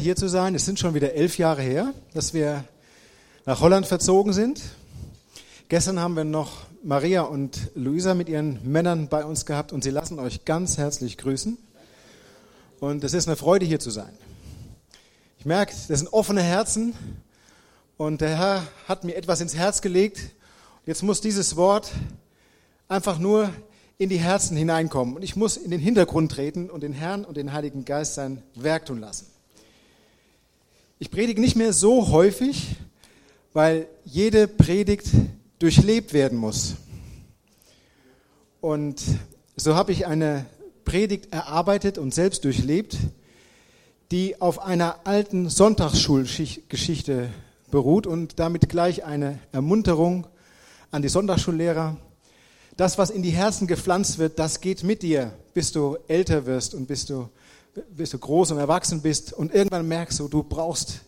hier zu sein. Es sind schon wieder elf Jahre her, dass wir nach Holland verzogen sind. Gestern haben wir noch Maria und Luisa mit ihren Männern bei uns gehabt und sie lassen euch ganz herzlich grüßen. Und es ist eine Freude, hier zu sein. Ich merke, das sind offene Herzen und der Herr hat mir etwas ins Herz gelegt. Jetzt muss dieses Wort einfach nur in die Herzen hineinkommen und ich muss in den Hintergrund treten und den Herrn und den Heiligen Geist sein Werk tun lassen. Ich predige nicht mehr so häufig, weil jede Predigt durchlebt werden muss. Und so habe ich eine Predigt erarbeitet und selbst durchlebt, die auf einer alten Sonntagsschulgeschichte beruht und damit gleich eine Ermunterung an die Sonntagsschullehrer. Das, was in die Herzen gepflanzt wird, das geht mit dir, bis du älter wirst und bis du bis du groß und erwachsen bist und irgendwann merkst du, du brauchst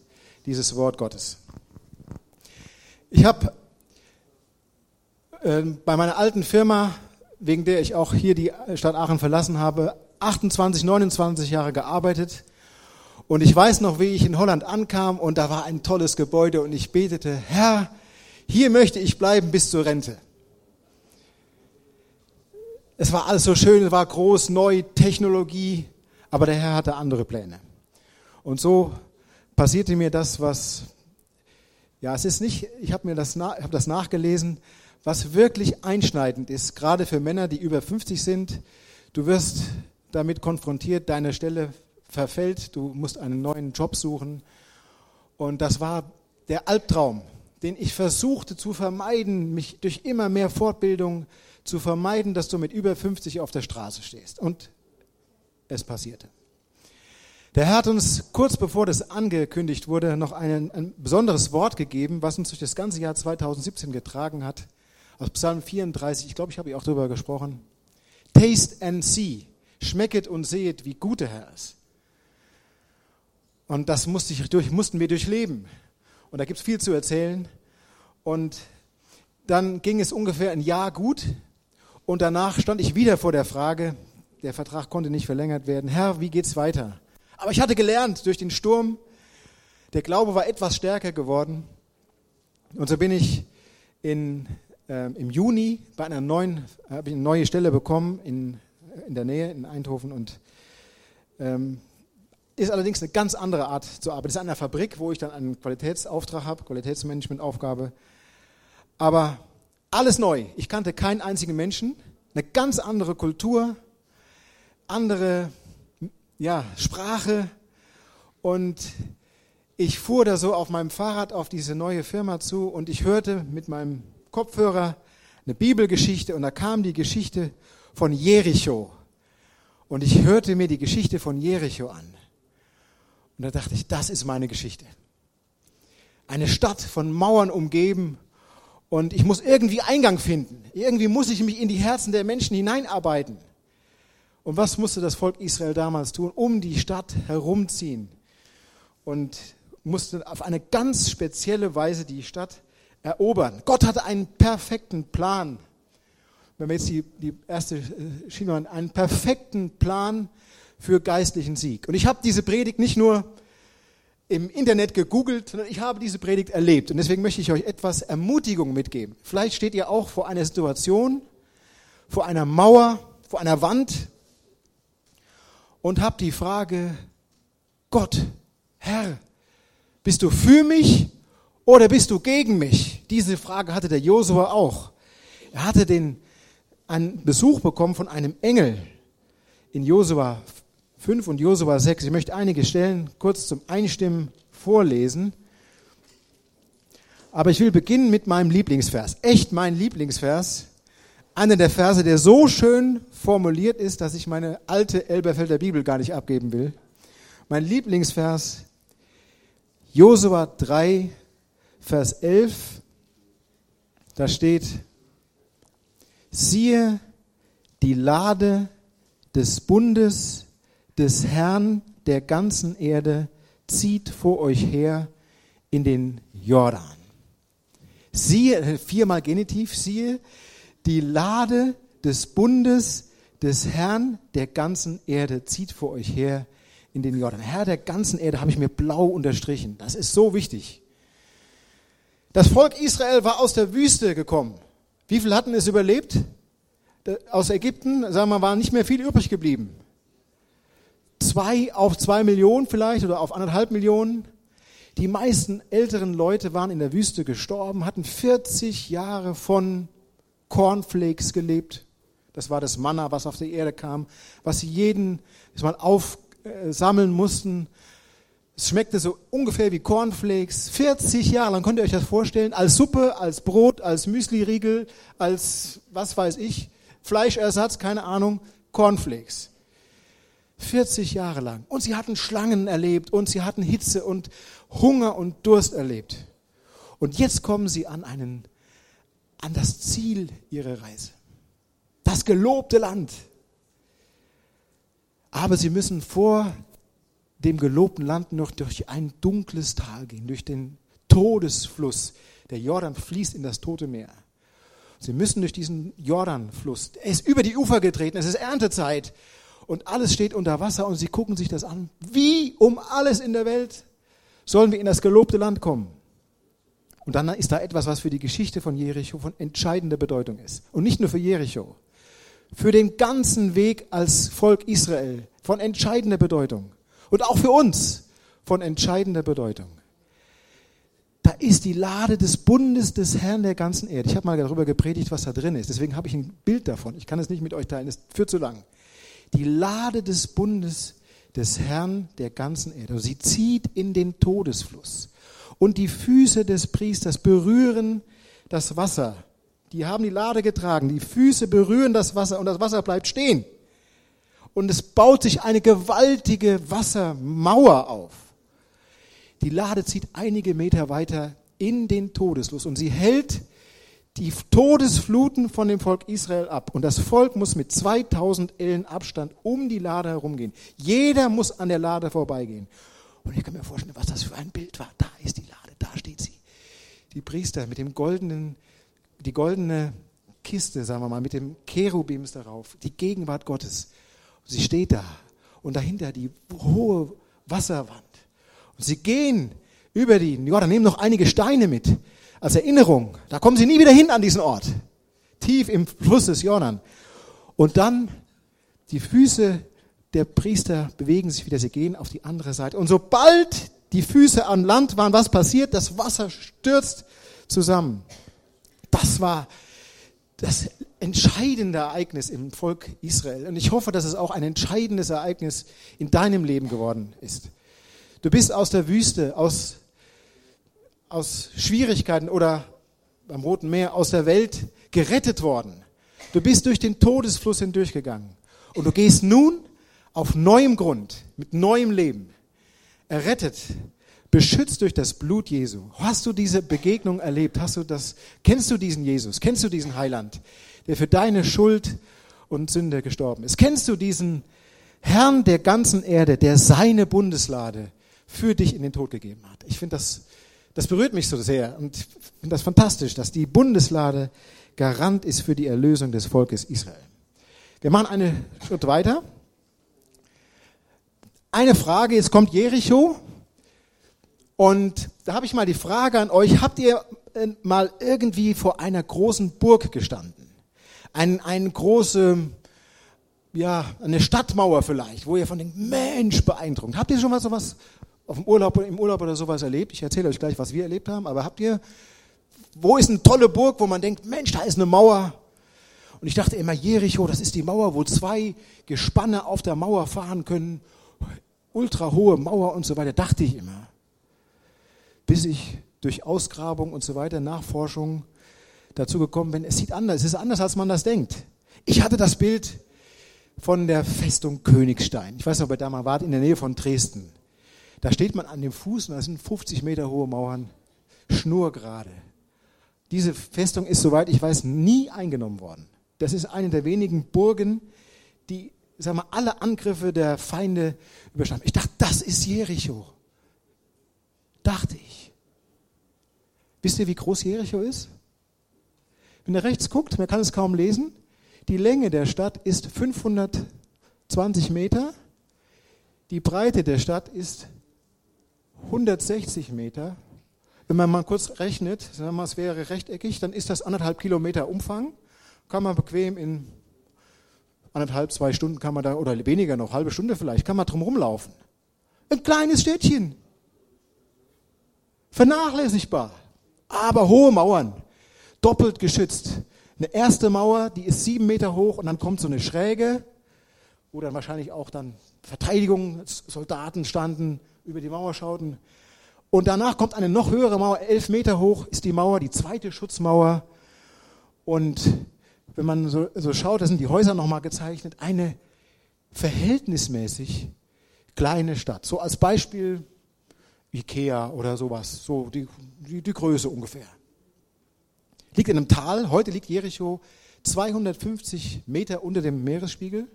dieses Wort Gottes. Ich habe äh, bei meiner alten Firma, wegen der ich auch hier die Stadt Aachen verlassen habe, 28, 29 Jahre gearbeitet. Und ich weiß noch, wie ich in Holland ankam und da war ein tolles Gebäude und ich betete, Herr, hier möchte ich bleiben bis zur Rente. Es war alles so schön, es war groß, neu, Technologie, aber der Herr hatte andere Pläne. Und so passierte mir das, was, ja, es ist nicht, ich habe mir das, hab das nachgelesen, was wirklich einschneidend ist, gerade für Männer, die über 50 sind. Du wirst damit konfrontiert, deine Stelle verfällt, du musst einen neuen Job suchen. Und das war der Albtraum, den ich versuchte zu vermeiden, mich durch immer mehr Fortbildung zu vermeiden, dass du mit über 50 auf der Straße stehst. Und es passierte. Der Herr hat uns kurz bevor das angekündigt wurde noch ein, ein besonderes Wort gegeben, was uns durch das ganze Jahr 2017 getragen hat. Aus Psalm 34, ich glaube, ich habe hier auch darüber gesprochen. Taste and see. Schmecket und sehet, wie gut der Herr ist. Und das musste ich durch, mussten wir durchleben. Und da gibt es viel zu erzählen. Und dann ging es ungefähr ein Jahr gut. Und danach stand ich wieder vor der Frage, der Vertrag konnte nicht verlängert werden. Herr, wie geht's weiter? Aber ich hatte gelernt durch den Sturm, der Glaube war etwas stärker geworden. Und so bin ich in, äh, im Juni bei einer neuen, habe ich eine neue Stelle bekommen in, in der Nähe, in Eindhoven. Und ähm, ist allerdings eine ganz andere Art zu arbeiten. Es ist an einer Fabrik, wo ich dann einen Qualitätsauftrag habe, Qualitätsmanagementaufgabe. Aber alles neu. Ich kannte keinen einzigen Menschen, eine ganz andere Kultur, andere ja, Sprache und ich fuhr da so auf meinem Fahrrad auf diese neue Firma zu und ich hörte mit meinem Kopfhörer eine Bibelgeschichte und da kam die Geschichte von Jericho. Und ich hörte mir die Geschichte von Jericho an. Und da dachte ich, das ist meine Geschichte. Eine Stadt von Mauern umgeben und ich muss irgendwie Eingang finden. Irgendwie muss ich mich in die Herzen der Menschen hineinarbeiten. Und was musste das Volk Israel damals tun? Um die Stadt herumziehen und musste auf eine ganz spezielle Weise die Stadt erobern. Gott hatte einen perfekten Plan. Wenn wir jetzt die, die erste äh, Schiene einen perfekten Plan für geistlichen Sieg. Und ich habe diese Predigt nicht nur im Internet gegoogelt, sondern ich habe diese Predigt erlebt. Und deswegen möchte ich euch etwas Ermutigung mitgeben. Vielleicht steht ihr auch vor einer Situation, vor einer Mauer, vor einer Wand, und habe die Frage, Gott, Herr, bist du für mich oder bist du gegen mich? Diese Frage hatte der Josua auch. Er hatte den, einen Besuch bekommen von einem Engel in Josua 5 und Josua 6. Ich möchte einige Stellen kurz zum Einstimmen vorlesen. Aber ich will beginnen mit meinem Lieblingsvers. Echt mein Lieblingsvers einer der Verse, der so schön formuliert ist, dass ich meine alte Elberfelder Bibel gar nicht abgeben will. Mein Lieblingsvers, Josua 3, Vers 11, da steht, siehe die Lade des Bundes des Herrn der ganzen Erde zieht vor euch her in den Jordan. Siehe, viermal Genitiv, siehe die Lade des Bundes des Herrn der ganzen Erde zieht vor euch her in den Jordan. Herr der ganzen Erde habe ich mir blau unterstrichen. Das ist so wichtig. Das Volk Israel war aus der Wüste gekommen. Wie viel hatten es überlebt? Aus Ägypten, sagen wir, war nicht mehr viel übrig geblieben. Zwei auf zwei Millionen vielleicht oder auf anderthalb Millionen. Die meisten älteren Leute waren in der Wüste gestorben, hatten 40 Jahre von Cornflakes gelebt. Das war das Manna, was auf die Erde kam, was sie jeden mal aufsammeln mussten. Es schmeckte so ungefähr wie Cornflakes. 40 Jahre lang könnt ihr euch das vorstellen, als Suppe, als Brot, als Müsli-Riegel, als was weiß ich, Fleischersatz, keine Ahnung, Cornflakes. 40 Jahre lang. Und sie hatten Schlangen erlebt und sie hatten Hitze und Hunger und Durst erlebt. Und jetzt kommen sie an, einen, an das Ziel ihrer Reise. Das gelobte Land. Aber sie müssen vor dem gelobten Land noch durch ein dunkles Tal gehen, durch den Todesfluss. Der Jordan fließt in das Tote Meer. Sie müssen durch diesen Jordanfluss. Er ist über die Ufer getreten, es ist Erntezeit und alles steht unter Wasser und sie gucken sich das an. Wie um alles in der Welt sollen wir in das gelobte Land kommen? Und dann ist da etwas, was für die Geschichte von Jericho von entscheidender Bedeutung ist. Und nicht nur für Jericho, für den ganzen Weg als Volk Israel von entscheidender Bedeutung. Und auch für uns von entscheidender Bedeutung. Da ist die Lade des Bundes des Herrn der ganzen Erde. Ich habe mal darüber gepredigt, was da drin ist. Deswegen habe ich ein Bild davon. Ich kann es nicht mit euch teilen, es führt zu lang. Die Lade des Bundes des Herrn der ganzen Erde. Sie zieht in den Todesfluss. Und die Füße des Priesters berühren das Wasser. Die haben die Lade getragen. Die Füße berühren das Wasser und das Wasser bleibt stehen und es baut sich eine gewaltige Wassermauer auf. Die Lade zieht einige Meter weiter in den Todesfluss und sie hält die Todesfluten von dem Volk Israel ab. Und das Volk muss mit 2000 Ellen Abstand um die Lade herumgehen. Jeder muss an der Lade vorbeigehen. Und ich kann mir vorstellen, was das für ein Bild war. Da ist die Lade, da steht sie. Die Priester mit dem goldenen, die goldene Kiste, sagen wir mal, mit dem Cherubims darauf, die Gegenwart Gottes. Sie steht da und dahinter die hohe Wasserwand. Und sie gehen über die Jordan, nehmen noch einige Steine mit als Erinnerung. Da kommen sie nie wieder hin an diesen Ort. Tief im Fluss des Jordan. Und dann die Füße der Priester bewegen sich wieder, sie gehen auf die andere Seite. Und sobald die Füße an Land waren, was passiert? Das Wasser stürzt zusammen. Das war das entscheidende Ereignis im Volk Israel. Und ich hoffe, dass es auch ein entscheidendes Ereignis in deinem Leben geworden ist. Du bist aus der Wüste, aus, aus Schwierigkeiten oder beim Roten Meer aus der Welt gerettet worden. Du bist durch den Todesfluss hindurchgegangen. Und du gehst nun auf neuem Grund, mit neuem Leben, errettet beschützt durch das Blut Jesu. Hast du diese Begegnung erlebt? Hast du das, kennst du diesen Jesus? Kennst du diesen Heiland, der für deine Schuld und Sünde gestorben ist? Kennst du diesen Herrn der ganzen Erde, der seine Bundeslade für dich in den Tod gegeben hat? Ich finde das, das berührt mich so sehr und finde das fantastisch, dass die Bundeslade Garant ist für die Erlösung des Volkes Israel. Wir machen einen Schritt weiter. Eine Frage, jetzt kommt Jericho, und da habe ich mal die Frage an euch, habt ihr äh, mal irgendwie vor einer großen Burg gestanden? Ein, eine große, ja, eine Stadtmauer vielleicht, wo ihr von dem Mensch beeindruckt. Habt ihr schon mal sowas auf dem Urlaub, im Urlaub oder sowas erlebt? Ich erzähle euch gleich, was wir erlebt haben, aber habt ihr, wo ist eine tolle Burg, wo man denkt, Mensch, da ist eine Mauer? Und ich dachte immer, Jericho, das ist die Mauer, wo zwei Gespanne auf der Mauer fahren können. Ultra hohe Mauer und so weiter, dachte ich immer bis ich durch Ausgrabung und so weiter, Nachforschung dazu gekommen bin, es sieht anders, es ist anders, als man das denkt. Ich hatte das Bild von der Festung Königstein. Ich weiß noch, ob ihr da mal wart, in der Nähe von Dresden. Da steht man an dem Fuß und da sind 50 Meter hohe Mauern, schnurgerade. Diese Festung ist, soweit ich weiß, nie eingenommen worden. Das ist eine der wenigen Burgen, die, sag mal, alle Angriffe der Feinde überstanden. Ich dachte, das ist Jericho. Dachte ich. Wisst ihr, wie groß Jericho ist? Wenn ihr rechts guckt, man kann es kaum lesen, die Länge der Stadt ist 520 Meter, Die Breite der Stadt ist 160 Meter. Wenn man mal kurz rechnet, sagen wir es wäre rechteckig, dann ist das anderthalb Kilometer Umfang. Kann man bequem in anderthalb, zwei Stunden kann man da, oder weniger noch, halbe Stunde vielleicht, kann man drum rumlaufen. Ein kleines Städtchen. Vernachlässigbar. Aber hohe Mauern. Doppelt geschützt. Eine erste Mauer, die ist sieben Meter hoch und dann kommt so eine Schräge, wo dann wahrscheinlich auch dann Verteidigungssoldaten standen, über die Mauer schauten. Und danach kommt eine noch höhere Mauer, elf Meter hoch ist die Mauer, die zweite Schutzmauer. Und wenn man so, so schaut, da sind die Häuser nochmal gezeichnet, eine verhältnismäßig kleine Stadt. So als Beispiel Ikea oder sowas, so die, die, die Größe ungefähr. Liegt in einem Tal, heute liegt Jericho 250 Meter unter dem Meeresspiegel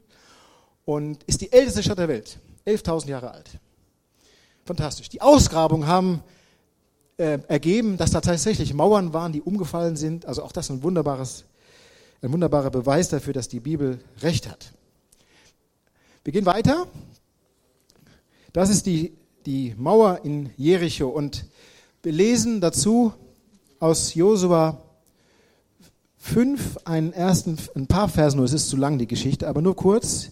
und ist die älteste Stadt der Welt, 11.000 Jahre alt. Fantastisch. Die Ausgrabungen haben äh, ergeben, dass da tatsächlich Mauern waren, die umgefallen sind. Also auch das ein wunderbares, ein wunderbarer Beweis dafür, dass die Bibel recht hat. Wir gehen weiter. Das ist die, die Mauer in Jericho und wir lesen dazu aus Josua 5 einen ersten, ein paar Versen, nur es ist zu lang die Geschichte, aber nur kurz.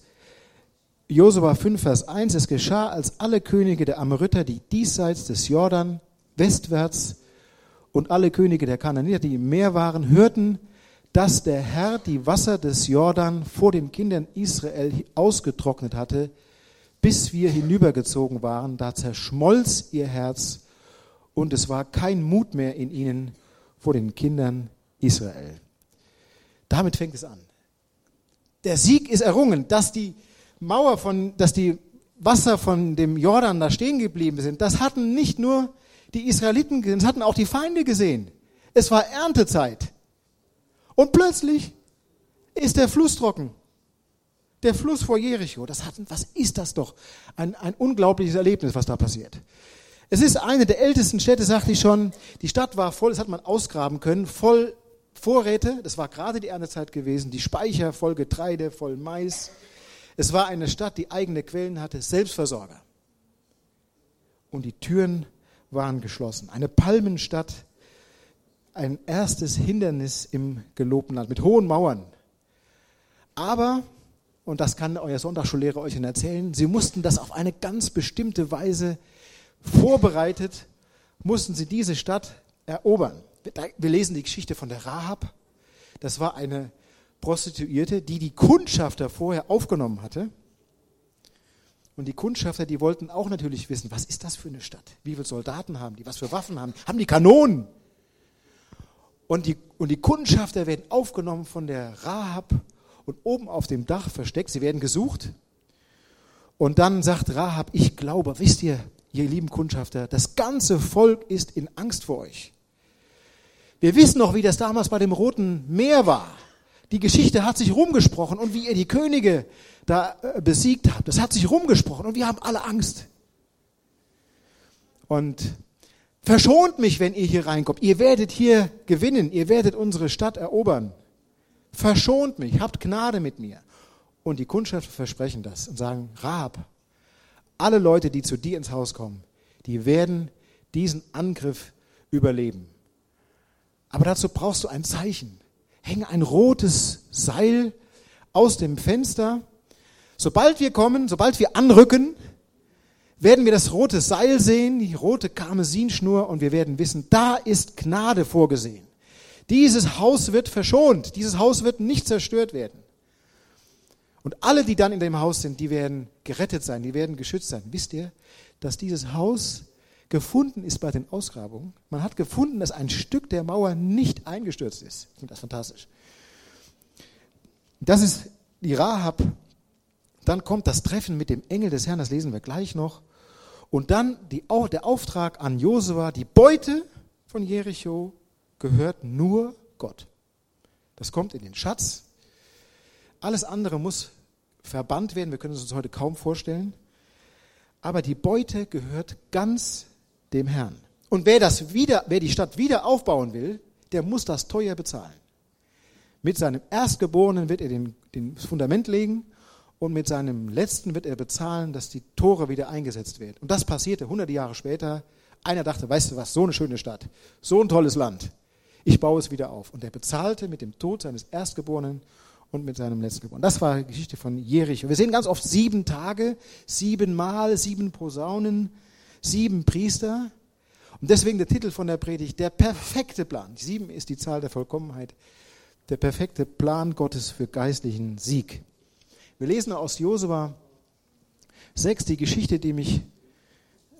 Josua 5, Vers 1, es geschah, als alle Könige der Amoriter, die diesseits des Jordan westwärts und alle Könige der Kananiter, die im Meer waren, hörten, dass der Herr die Wasser des Jordan vor den Kindern Israel ausgetrocknet hatte, bis wir hinübergezogen waren, da zerschmolz ihr Herz und es war kein Mut mehr in ihnen vor den Kindern Israel. Damit fängt es an. Der Sieg ist errungen, dass die Mauer von, dass die Wasser von dem Jordan da stehen geblieben sind, das hatten nicht nur die Israeliten gesehen, das hatten auch die Feinde gesehen. Es war Erntezeit. Und plötzlich ist der Fluss trocken. Der Fluss vor Jericho. Das hat, was ist das doch? Ein, ein unglaubliches Erlebnis, was da passiert. Es ist eine der ältesten Städte, sagte ich schon. Die Stadt war voll, das hat man ausgraben können, voll Vorräte. Das war gerade die Erntezeit gewesen. Die Speicher voll Getreide, voll Mais. Es war eine Stadt, die eigene Quellen hatte, Selbstversorger. Und die Türen waren geschlossen. Eine Palmenstadt, ein erstes Hindernis im gelobten Land mit hohen Mauern. Aber, und das kann euer Sonntagsschullehrer euch erzählen, sie mussten das auf eine ganz bestimmte Weise vorbereitet, mussten sie diese Stadt erobern. Wir lesen die Geschichte von der Rahab. Das war eine Prostituierte, die die Kundschafter vorher aufgenommen hatte. Und die Kundschafter, die wollten auch natürlich wissen, was ist das für eine Stadt? Wie viele Soldaten haben die? Was für Waffen haben die? Haben die Kanonen? Und die, und die Kundschafter werden aufgenommen von der Rahab und oben auf dem Dach versteckt. Sie werden gesucht. Und dann sagt Rahab, ich glaube, wisst ihr, ihr lieben Kundschafter, das ganze Volk ist in Angst vor euch. Wir wissen noch, wie das damals bei dem Roten Meer war. Die Geschichte hat sich rumgesprochen und wie ihr die Könige da äh, besiegt habt, das hat sich rumgesprochen und wir haben alle Angst. Und verschont mich, wenn ihr hier reinkommt. Ihr werdet hier gewinnen, ihr werdet unsere Stadt erobern. Verschont mich, habt Gnade mit mir. Und die Kundschafter versprechen das und sagen, Rahab, alle Leute, die zu dir ins Haus kommen, die werden diesen Angriff überleben. Aber dazu brauchst du ein Zeichen hänge ein rotes Seil aus dem Fenster. Sobald wir kommen, sobald wir anrücken, werden wir das rote Seil sehen, die rote Karmesinschnur und wir werden wissen, da ist Gnade vorgesehen. Dieses Haus wird verschont, dieses Haus wird nicht zerstört werden. Und alle, die dann in dem Haus sind, die werden gerettet sein, die werden geschützt sein. Wisst ihr, dass dieses Haus gefunden ist bei den Ausgrabungen. Man hat gefunden, dass ein Stück der Mauer nicht eingestürzt ist. Ich finde das fantastisch. Das ist die Rahab. Dann kommt das Treffen mit dem Engel des Herrn, das lesen wir gleich noch. Und dann die, der Auftrag an Josua, die Beute von Jericho gehört nur Gott. Das kommt in den Schatz. Alles andere muss verbannt werden. Wir können es uns heute kaum vorstellen. Aber die Beute gehört ganz dem Herrn. Und wer, das wieder, wer die Stadt wieder aufbauen will, der muss das teuer bezahlen. Mit seinem Erstgeborenen wird er den, den Fundament legen und mit seinem letzten wird er bezahlen, dass die Tore wieder eingesetzt werden. Und das passierte 100 Jahre später. Einer dachte, weißt du was, so eine schöne Stadt, so ein tolles Land, ich baue es wieder auf. Und er bezahlte mit dem Tod seines Erstgeborenen und mit seinem Letztgeborenen. Das war die Geschichte von Jericho. Wir sehen ganz oft sieben Tage, sieben Mal, sieben Posaunen, sieben Priester. Und deswegen der Titel von der Predigt, der perfekte Plan. Sieben ist die Zahl der Vollkommenheit. Der perfekte Plan Gottes für geistlichen Sieg. Wir lesen aus Josua 6 die Geschichte, die mich,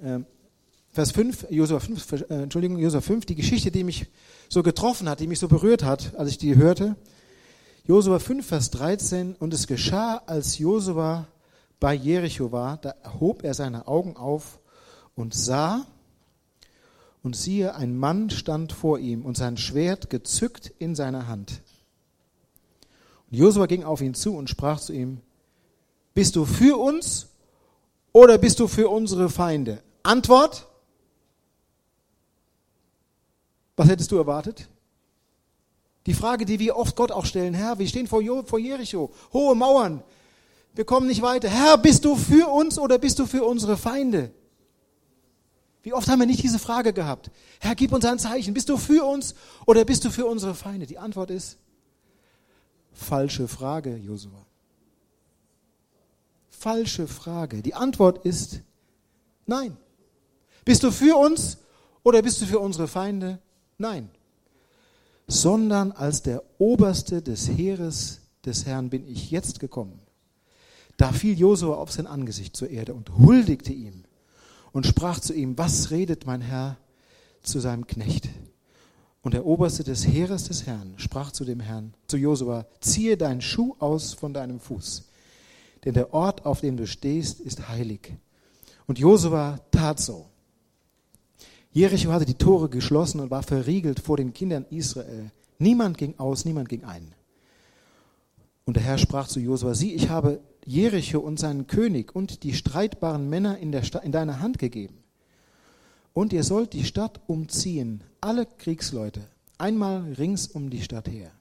äh, Vers 5, Josua 5, äh, Entschuldigung, Josua 5, die Geschichte, die mich so getroffen hat, die mich so berührt hat, als ich die hörte. Josua 5, Vers 13, und es geschah, als Josua bei Jericho war, da erhob er seine Augen auf und sah, und siehe, ein Mann stand vor ihm und sein Schwert gezückt in seiner Hand. Und Josua ging auf ihn zu und sprach zu ihm, bist du für uns oder bist du für unsere Feinde? Antwort, was hättest du erwartet? Die Frage, die wir oft Gott auch stellen, Herr, wir stehen vor, Jericho, hohe Mauern, wir kommen nicht weiter. Herr, bist du für uns oder bist du für unsere Feinde? Wie oft haben wir nicht diese Frage gehabt? Herr, gib uns ein Zeichen. Bist du für uns oder bist du für unsere Feinde? Die Antwort ist falsche Frage, Josua. Falsche Frage. Die Antwort ist nein. Bist du für uns oder bist du für unsere Feinde? Nein. Sondern als der Oberste des Heeres des Herrn bin ich jetzt gekommen. Da fiel Josua auf sein Angesicht zur Erde und huldigte ihm und sprach zu ihm, was redet mein Herr zu seinem Knecht? Und der Oberste des Heeres des Herrn sprach zu dem Herrn, zu Josua, ziehe deinen Schuh aus von deinem Fuß, denn der Ort, auf dem du stehst, ist heilig. Und Josua tat so. Jericho hatte die Tore geschlossen und war verriegelt vor den Kindern Israel. Niemand ging aus, niemand ging ein. Und der Herr sprach zu Josua, sieh, ich habe Jericho und seinen König und die streitbaren Männer in, der in deine Hand gegeben. Und ihr sollt die Stadt umziehen, alle Kriegsleute, einmal rings um die Stadt her.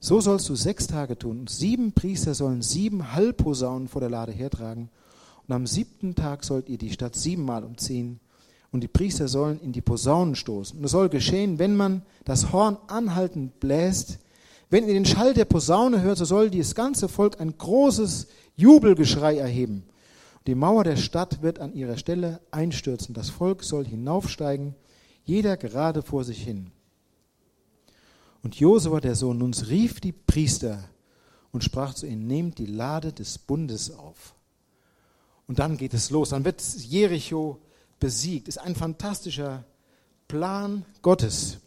So sollst du sechs Tage tun. Und sieben Priester sollen sieben Halbposaunen vor der Lade hertragen. Und am siebten Tag sollt ihr die Stadt siebenmal umziehen und die Priester sollen in die Posaunen stoßen. Und es soll geschehen, wenn man das Horn anhaltend bläst, wenn ihr den Schall der Posaune hört, so soll das ganze Volk ein großes Jubelgeschrei erheben. Die Mauer der Stadt wird an ihrer Stelle einstürzen. Das Volk soll hinaufsteigen, jeder gerade vor sich hin. Und Josua, der Sohn Nuns, rief die Priester und sprach zu ihnen, nehmt die Lade des Bundes auf. Und dann geht es los. Dann wird Jericho besiegt. Ist ein fantastischer Plan Gottes.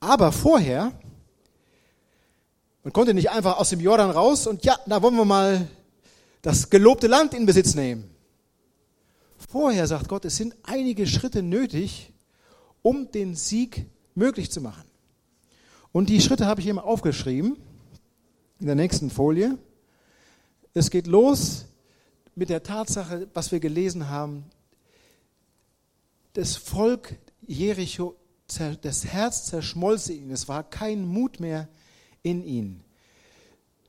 Aber vorher, man konnte nicht einfach aus dem Jordan raus und ja, da wollen wir mal das gelobte Land in Besitz nehmen. Vorher sagt Gott, es sind einige Schritte nötig, um den Sieg möglich zu machen. Und die Schritte habe ich hier mal aufgeschrieben, in der nächsten Folie. Es geht los mit der Tatsache, was wir gelesen haben, das Volk Jericho, das Herz zerschmolz ihn. Es war kein Mut mehr in ihn.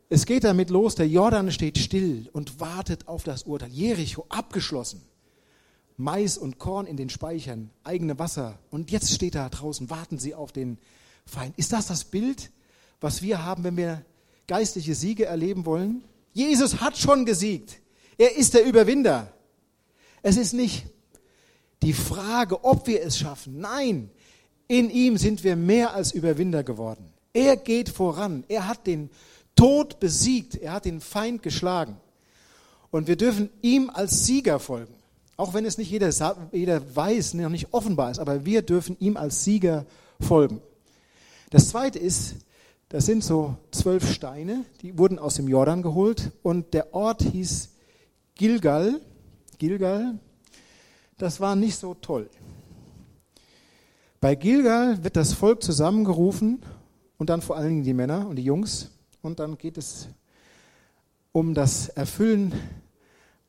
Es geht damit los, der Jordan steht still und wartet auf das Urteil. Jericho abgeschlossen. Mais und Korn in den Speichern, eigene Wasser. Und jetzt steht da draußen, warten sie auf den Feind. Ist das das Bild, was wir haben, wenn wir geistliche Siege erleben wollen? Jesus hat schon gesiegt. Er ist der Überwinder. Es ist nicht die Frage, ob wir es schaffen. Nein, in ihm sind wir mehr als Überwinder geworden. Er geht voran. Er hat den Tod besiegt. Er hat den Feind geschlagen. Und wir dürfen ihm als Sieger folgen. Auch wenn es nicht jeder, jeder weiß, noch nicht offenbar ist, aber wir dürfen ihm als Sieger folgen. Das zweite ist, das sind so zwölf Steine, die wurden aus dem Jordan geholt und der Ort hieß Gilgal. Gilgal, das war nicht so toll. Bei Gilgal wird das Volk zusammengerufen und dann vor allen Dingen die Männer und die Jungs und dann geht es um das Erfüllen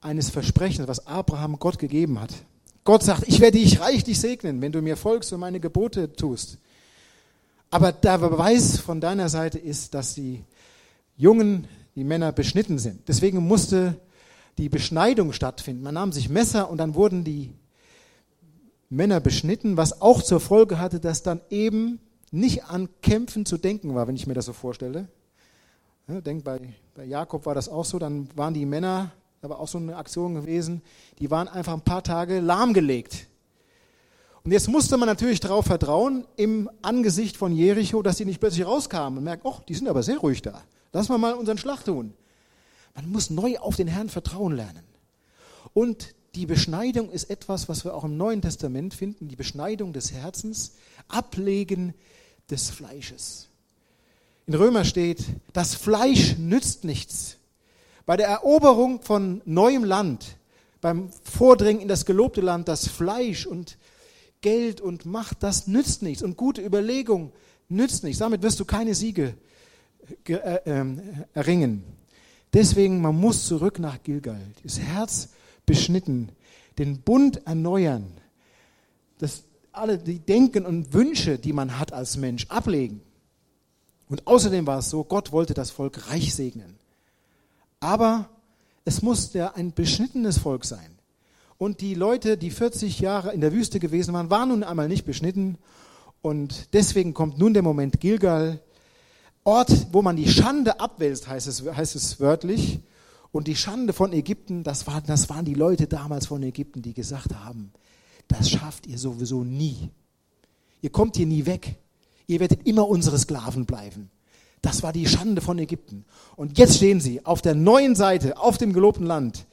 eines Versprechens, was Abraham Gott gegeben hat. Gott sagt, ich werde dich reichlich segnen, wenn du mir folgst und meine Gebote tust. Aber der Beweis von deiner Seite ist, dass die Jungen, die Männer beschnitten sind. Deswegen musste die Beschneidung stattfinden. Man nahm sich Messer und dann wurden die Männer beschnitten, was auch zur Folge hatte, dass dann eben nicht an Kämpfen zu denken war, wenn ich mir das so vorstelle. Ja, denk bei, bei Jakob war das auch so, dann waren die Männer, da war auch so eine Aktion gewesen, die waren einfach ein paar Tage lahmgelegt. Und jetzt musste man natürlich darauf vertrauen, im Angesicht von Jericho, dass die nicht plötzlich rauskamen und merken, oh, die sind aber sehr ruhig da. Lass mal mal unseren Schlag tun. Man muss neu auf den Herrn vertrauen lernen. Und die Beschneidung ist etwas, was wir auch im Neuen Testament finden, die Beschneidung des Herzens, Ablegen des Fleisches. In Römer steht, das Fleisch nützt nichts. Bei der Eroberung von neuem Land, beim Vordringen in das gelobte Land, das Fleisch und Geld und Macht, das nützt nichts. Und gute Überlegung nützt nichts. Damit wirst du keine Siege äh, äh, erringen. Deswegen, man muss zurück nach Gilgal. Das Herz beschnitten, den Bund erneuern, das alle die Denken und Wünsche, die man hat als Mensch, ablegen. Und außerdem war es so, Gott wollte das Volk reich segnen. Aber es musste ein beschnittenes Volk sein. Und die Leute, die 40 Jahre in der Wüste gewesen waren, waren nun einmal nicht beschnitten. Und deswegen kommt nun der Moment Gilgal, Ort, wo man die Schande abwälzt, heißt es, heißt es wörtlich. Und die Schande von Ägypten, das, war, das waren die Leute damals von Ägypten, die gesagt haben, das schafft ihr sowieso nie. Ihr kommt hier nie weg. Ihr werdet immer unsere Sklaven bleiben. Das war die Schande von Ägypten. Und jetzt stehen sie auf der neuen Seite, auf dem gelobten Land.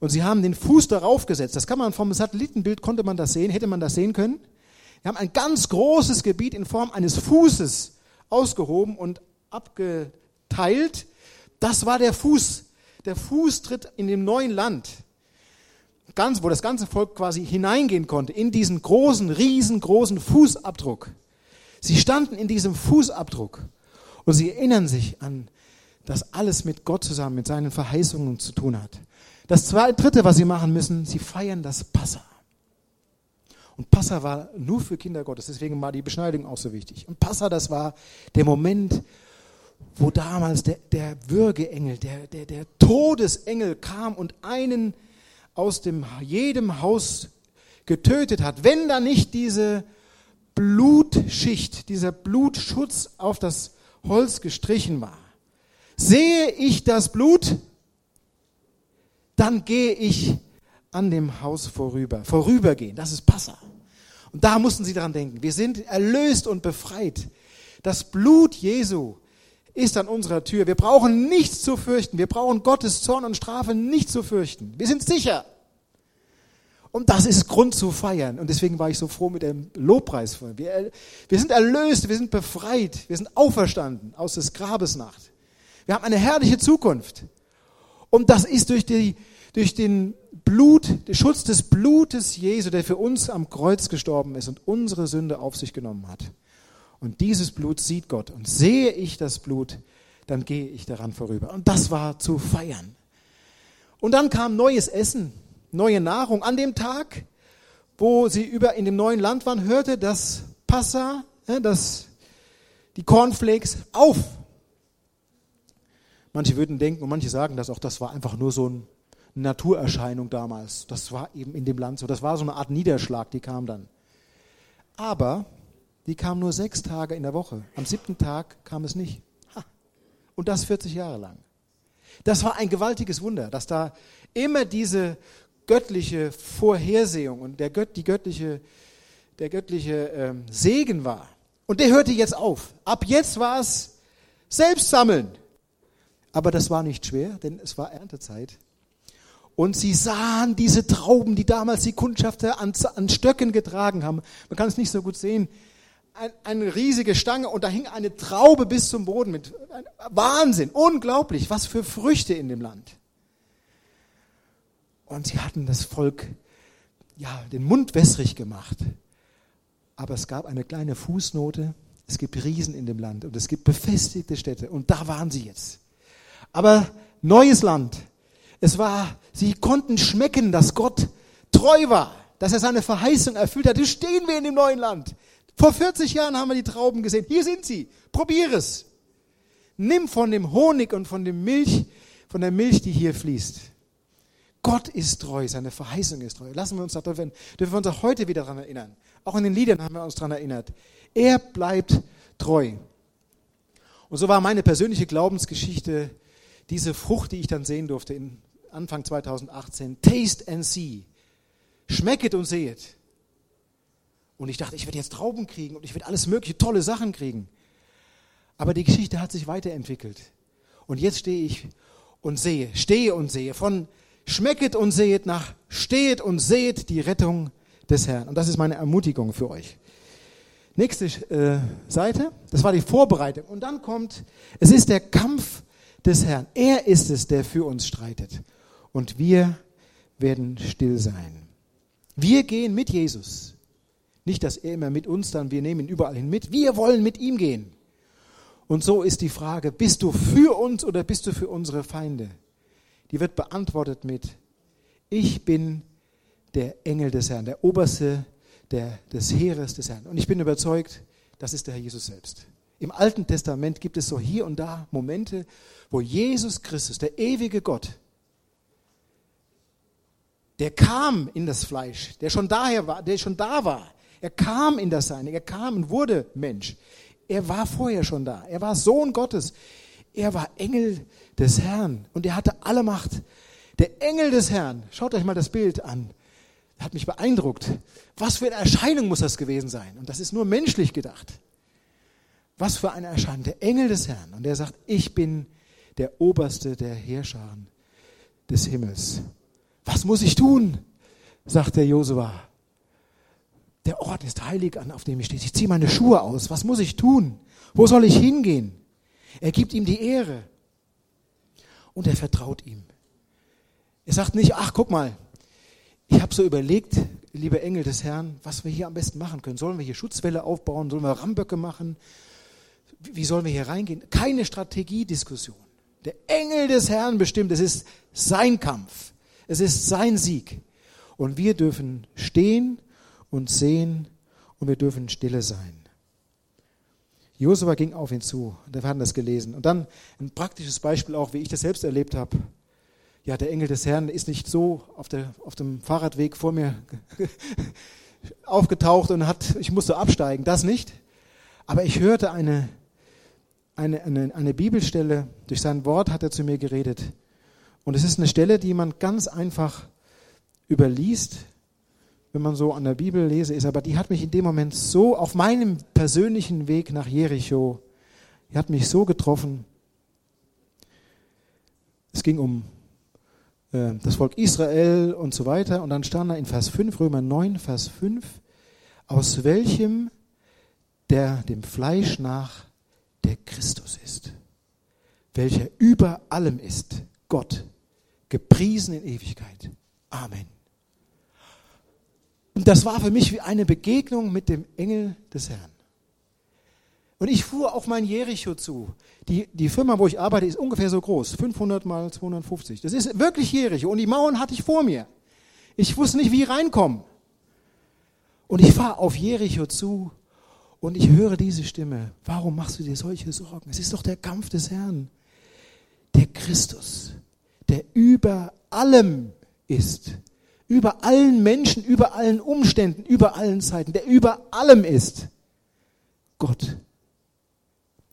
Und sie haben den Fuß darauf gesetzt. Das kann man vom Satellitenbild, konnte man das sehen, hätte man das sehen können. Sie haben ein ganz großes Gebiet in Form eines Fußes ausgehoben und abgeteilt. Das war der Fuß der Fußtritt in dem neuen Land, ganz, wo das ganze Volk quasi hineingehen konnte, in diesen großen, riesengroßen Fußabdruck. Sie standen in diesem Fußabdruck und sie erinnern sich an, dass alles mit Gott zusammen, mit seinen Verheißungen zu tun hat. Das zweite, dritte, was sie machen müssen, sie feiern das Passa. Und Passa war nur für Kinder Gottes, deswegen war die Beschneidung auch so wichtig. Und Passa, das war der Moment, wo damals der, der Würgeengel, der, der, der Todesengel kam und einen aus dem, jedem Haus getötet hat, wenn da nicht diese Blutschicht, dieser Blutschutz auf das Holz gestrichen war. Sehe ich das Blut, dann gehe ich an dem Haus vorüber. Vorübergehen, das ist Passa. Und da mussten sie daran denken. Wir sind erlöst und befreit. Das Blut Jesu ist an unserer Tür. Wir brauchen nichts zu fürchten. Wir brauchen Gottes Zorn und Strafe nicht zu fürchten. Wir sind sicher. Und das ist Grund zu feiern. Und deswegen war ich so froh mit dem Lobpreis. Wir, wir sind erlöst, wir sind befreit, wir sind auferstanden aus des Grabes Nacht. Wir haben eine herrliche Zukunft. Und das ist durch, die, durch den Blut, den Schutz des Blutes Jesu, der für uns am Kreuz gestorben ist und unsere Sünde auf sich genommen hat. Und dieses Blut sieht Gott. Und sehe ich das Blut, dann gehe ich daran vorüber. Und das war zu feiern. Und dann kam neues Essen, neue Nahrung. An dem Tag, wo sie über in dem neuen Land waren, hörte das Passa, das, die Cornflakes auf. Manche würden denken und manche sagen dass auch, das war einfach nur so eine Naturerscheinung damals. Das war eben in dem Land so. Das war so eine Art Niederschlag, die kam dann. Aber die kam nur sechs Tage in der Woche. Am siebten Tag kam es nicht. Ha. Und das 40 Jahre lang. Das war ein gewaltiges Wunder, dass da immer diese göttliche Vorhersehung und der, Gött, die göttliche, der göttliche ähm, Segen war. Und der hörte jetzt auf. Ab jetzt war es selbst sammeln. Aber das war nicht schwer, denn es war Erntezeit. Und sie sahen diese Trauben, die damals die Kundschafter an, an Stöcken getragen haben. Man kann es nicht so gut sehen ein, eine riesige Stange und da hing eine Traube bis zum Boden mit Wahnsinn, unglaublich, was für Früchte in dem Land. Und sie hatten das Volk ja den Mund wässrig gemacht. Aber es gab eine kleine Fußnote. Es gibt Riesen in dem Land und es gibt befestigte Städte und da waren sie jetzt. Aber neues Land. Es war, sie konnten schmecken, dass Gott treu war, dass er seine Verheißung erfüllt hat. Jetzt stehen wir in dem neuen Land. Vor 40 Jahren haben wir die Trauben gesehen. Hier sind sie. Probier es. Nimm von dem Honig und von dem Milch, von der Milch, die hier fließt. Gott ist treu, seine Verheißung ist treu. Lassen wir uns dürfen, dürfen wir uns auch heute wieder daran erinnern. Auch in den Liedern haben wir uns daran erinnert. Er bleibt treu. Und so war meine persönliche Glaubensgeschichte diese Frucht, die ich dann sehen durfte in Anfang 2018. Taste and see. Schmecket und sehet. Und ich dachte, ich werde jetzt Trauben kriegen und ich werde alles mögliche tolle Sachen kriegen. Aber die Geschichte hat sich weiterentwickelt. Und jetzt stehe ich und sehe, stehe und sehe von Schmecket und sehet nach stehet und sehet die Rettung des Herrn. Und das ist meine Ermutigung für euch. Nächste äh, Seite, das war die Vorbereitung. Und dann kommt, es ist der Kampf des Herrn. Er ist es, der für uns streitet. Und wir werden still sein. Wir gehen mit Jesus. Nicht, dass er immer mit uns dann, wir nehmen ihn überall hin mit. Wir wollen mit ihm gehen. Und so ist die Frage, bist du für uns oder bist du für unsere Feinde? die wird beantwortet mit, ich bin der Engel des Herrn, der Oberste der, des Heeres des Herrn. Und ich bin überzeugt, das ist der Herr Jesus selbst. Im Alten Testament gibt es so hier und da Momente, wo Jesus Christus, der ewige Gott, der kam in das Fleisch, der schon daher war, der schon da war. Er kam in das Seine, er kam und wurde Mensch. Er war vorher schon da. Er war Sohn Gottes. Er war Engel des Herrn und er hatte alle Macht. Der Engel des Herrn, schaut euch mal das Bild an, hat mich beeindruckt. Was für eine Erscheinung muss das gewesen sein? Und das ist nur menschlich gedacht. Was für eine Erscheinung. Der Engel des Herrn. Und er sagt, ich bin der Oberste der Herrscharen des Himmels. Was muss ich tun? sagt der Josua. Der Ort ist heilig an, auf dem ich stehe. Ich ziehe meine Schuhe aus. Was muss ich tun? Wo soll ich hingehen? Er gibt ihm die Ehre. Und er vertraut ihm. Er sagt nicht, ach guck mal, ich habe so überlegt, liebe Engel des Herrn, was wir hier am besten machen können. Sollen wir hier Schutzwelle aufbauen? Sollen wir Ramböcke machen? Wie sollen wir hier reingehen? Keine Strategiediskussion. Der Engel des Herrn bestimmt, es ist sein Kampf. Es ist sein Sieg. Und wir dürfen stehen und sehen und wir dürfen stille sein. Josua ging auf ihn zu. Wir haben das gelesen. Und dann ein praktisches Beispiel auch, wie ich das selbst erlebt habe. Ja, der Engel des Herrn ist nicht so auf, der, auf dem Fahrradweg vor mir aufgetaucht und hat, ich musste absteigen, das nicht. Aber ich hörte eine, eine, eine, eine Bibelstelle, durch sein Wort hat er zu mir geredet. Und es ist eine Stelle, die man ganz einfach überliest, wenn man so an der Bibel lese, ist, aber die hat mich in dem Moment so auf meinem persönlichen Weg nach Jericho, die hat mich so getroffen. Es ging um äh, das Volk Israel und so weiter. Und dann stand da in Vers 5, Römer 9, Vers 5, aus welchem der dem Fleisch nach der Christus ist, welcher über allem ist, Gott, gepriesen in Ewigkeit. Amen. Und das war für mich wie eine Begegnung mit dem Engel des Herrn. Und ich fuhr auf mein Jericho zu. Die, die Firma, wo ich arbeite, ist ungefähr so groß. 500 mal 250. Das ist wirklich Jericho. Und die Mauern hatte ich vor mir. Ich wusste nicht, wie ich reinkommen. Und ich fahre auf Jericho zu und ich höre diese Stimme. Warum machst du dir solche Sorgen? Es ist doch der Kampf des Herrn. Der Christus, der über allem ist über allen Menschen, über allen Umständen, über allen Zeiten, der über allem ist. Gott,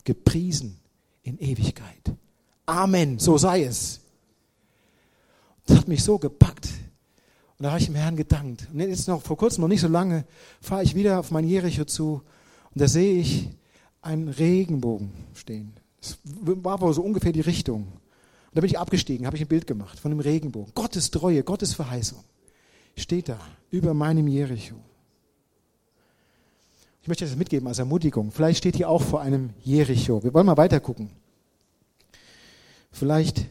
gepriesen in Ewigkeit. Amen, so sei es. Das hat mich so gepackt. Und da habe ich dem Herrn gedankt. Und jetzt noch vor kurzem, noch nicht so lange, fahre ich wieder auf mein Jericho zu und da sehe ich einen Regenbogen stehen. Das war wohl so ungefähr die Richtung. Und da bin ich abgestiegen, habe ich ein Bild gemacht von dem Regenbogen. Gottes Treue, Gottes Verheißung steht da über meinem Jericho. Ich möchte das mitgeben als Ermutigung. Vielleicht steht hier auch vor einem Jericho. Wir wollen mal weiter gucken. Vielleicht,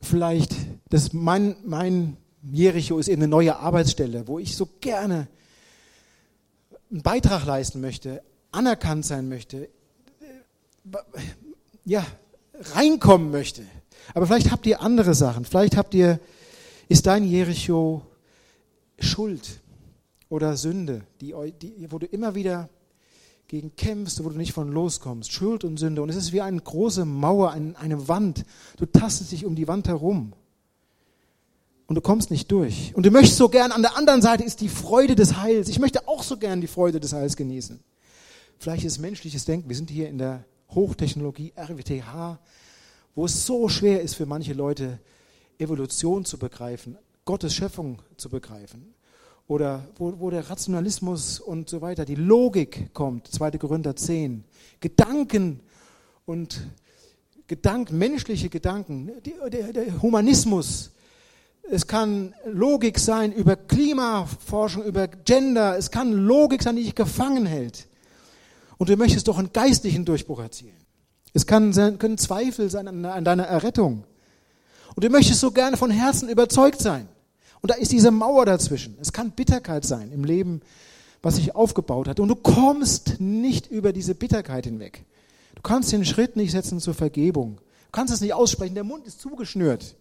vielleicht, das mein, mein Jericho ist eben eine neue Arbeitsstelle, wo ich so gerne einen Beitrag leisten möchte, anerkannt sein möchte, ja, reinkommen möchte. Aber vielleicht habt ihr andere Sachen. Vielleicht habt ihr ist dein Jericho Schuld oder Sünde, die, die, wo du immer wieder gegen kämpfst, wo du nicht von loskommst. Schuld und Sünde. Und es ist wie eine große Mauer, eine Wand. Du tastest dich um die Wand herum. Und du kommst nicht durch. Und du möchtest so gern, an der anderen Seite ist die Freude des Heils. Ich möchte auch so gern die Freude des Heils genießen. Vielleicht ist menschliches Denken. Wir sind hier in der Hochtechnologie RWTH, wo es so schwer ist für manche Leute, Evolution zu begreifen, Gottes Schöpfung zu begreifen oder wo, wo der Rationalismus und so weiter, die Logik kommt, 2. Korinther 10, Gedanken und Gedanken, menschliche Gedanken, die, der, der Humanismus, es kann Logik sein über Klimaforschung, über Gender, es kann Logik sein, die dich gefangen hält. Und du möchtest doch einen geistlichen Durchbruch erzielen. Es kann sein, können Zweifel sein an, an deiner Errettung. Und du möchtest so gerne von Herzen überzeugt sein. Und da ist diese Mauer dazwischen. Es kann Bitterkeit sein im Leben, was sich aufgebaut hat. Und du kommst nicht über diese Bitterkeit hinweg. Du kannst den Schritt nicht setzen zur Vergebung. Du kannst es nicht aussprechen. Der Mund ist zugeschnürt.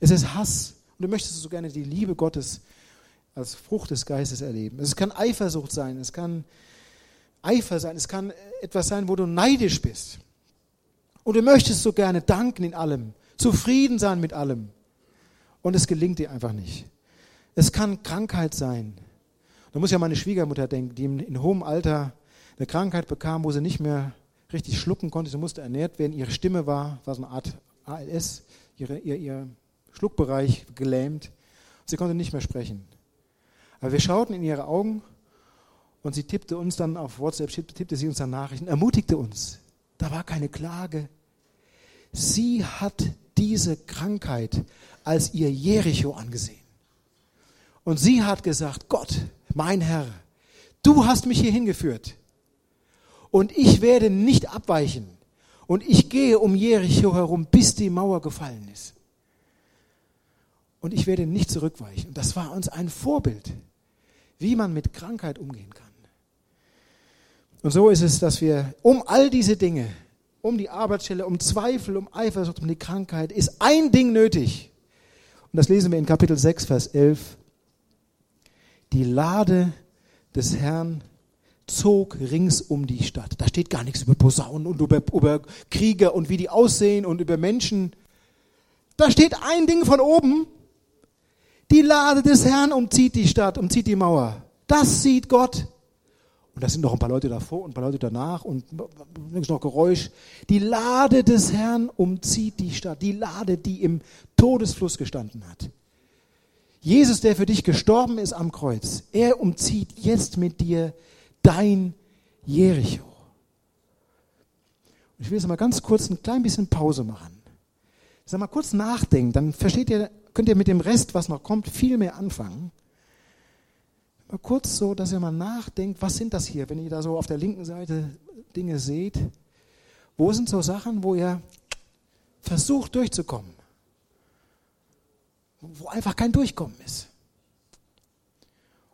Es ist Hass. Und du möchtest so gerne die Liebe Gottes als Frucht des Geistes erleben. Es kann Eifersucht sein. Es kann Eifer sein. Es kann etwas sein, wo du neidisch bist. Und du möchtest so gerne danken in allem. Zufrieden sein mit allem und es gelingt dir einfach nicht. Es kann Krankheit sein. Da muss ja meine Schwiegermutter denken, die in hohem Alter eine Krankheit bekam, wo sie nicht mehr richtig schlucken konnte. Sie musste ernährt werden. Ihre Stimme war, war so eine Art ALS, ihre, ihr, ihr Schluckbereich gelähmt. Sie konnte nicht mehr sprechen. Aber wir schauten in ihre Augen und sie tippte uns dann auf WhatsApp, tippte sie uns dann Nachrichten, ermutigte uns. Da war keine Klage. Sie hat diese Krankheit als ihr Jericho angesehen. Und sie hat gesagt, Gott, mein Herr, du hast mich hier hingeführt und ich werde nicht abweichen und ich gehe um Jericho herum, bis die Mauer gefallen ist. Und ich werde nicht zurückweichen. Und das war uns ein Vorbild, wie man mit Krankheit umgehen kann. Und so ist es, dass wir um all diese Dinge, um die Arbeitsstelle, um Zweifel, um Eifersucht, um die Krankheit, ist ein Ding nötig. Und das lesen wir in Kapitel 6, Vers 11. Die Lade des Herrn zog rings um die Stadt. Da steht gar nichts über Posaunen und über, über Krieger und wie die aussehen und über Menschen. Da steht ein Ding von oben. Die Lade des Herrn umzieht die Stadt, umzieht die Mauer. Das sieht Gott. Und da sind noch ein paar Leute davor und ein paar Leute danach und links noch Geräusch. Die Lade des Herrn umzieht die Stadt. Die Lade, die im Todesfluss gestanden hat. Jesus, der für dich gestorben ist am Kreuz, er umzieht jetzt mit dir dein Jericho. Und ich will jetzt mal ganz kurz ein klein bisschen Pause machen. Sag mal kurz nachdenken, dann versteht ihr, könnt ihr mit dem Rest, was noch kommt, viel mehr anfangen. Mal kurz so, dass ihr mal nachdenkt, was sind das hier, wenn ihr da so auf der linken Seite Dinge seht? Wo sind so Sachen, wo ihr versucht durchzukommen? wo einfach kein Durchkommen ist.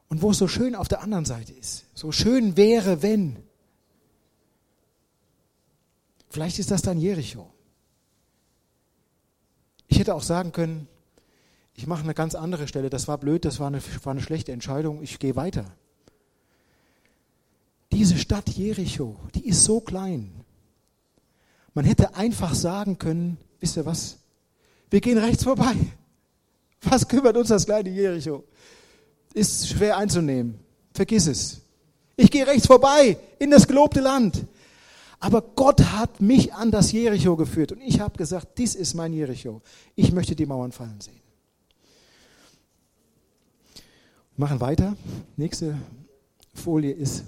Und wo es so schön auf der anderen Seite ist. So schön wäre, wenn. Vielleicht ist das dann Jericho. Ich hätte auch sagen können, ich mache eine ganz andere Stelle. Das war blöd, das war eine, war eine schlechte Entscheidung. Ich gehe weiter. Diese Stadt Jericho, die ist so klein. Man hätte einfach sagen können, wisst ihr was? Wir gehen rechts vorbei. Was kümmert uns das kleine Jericho? Ist schwer einzunehmen. Vergiss es. Ich gehe rechts vorbei in das gelobte Land. Aber Gott hat mich an das Jericho geführt und ich habe gesagt, dies ist mein Jericho. Ich möchte die Mauern fallen sehen. Wir machen weiter. Nächste Folie ist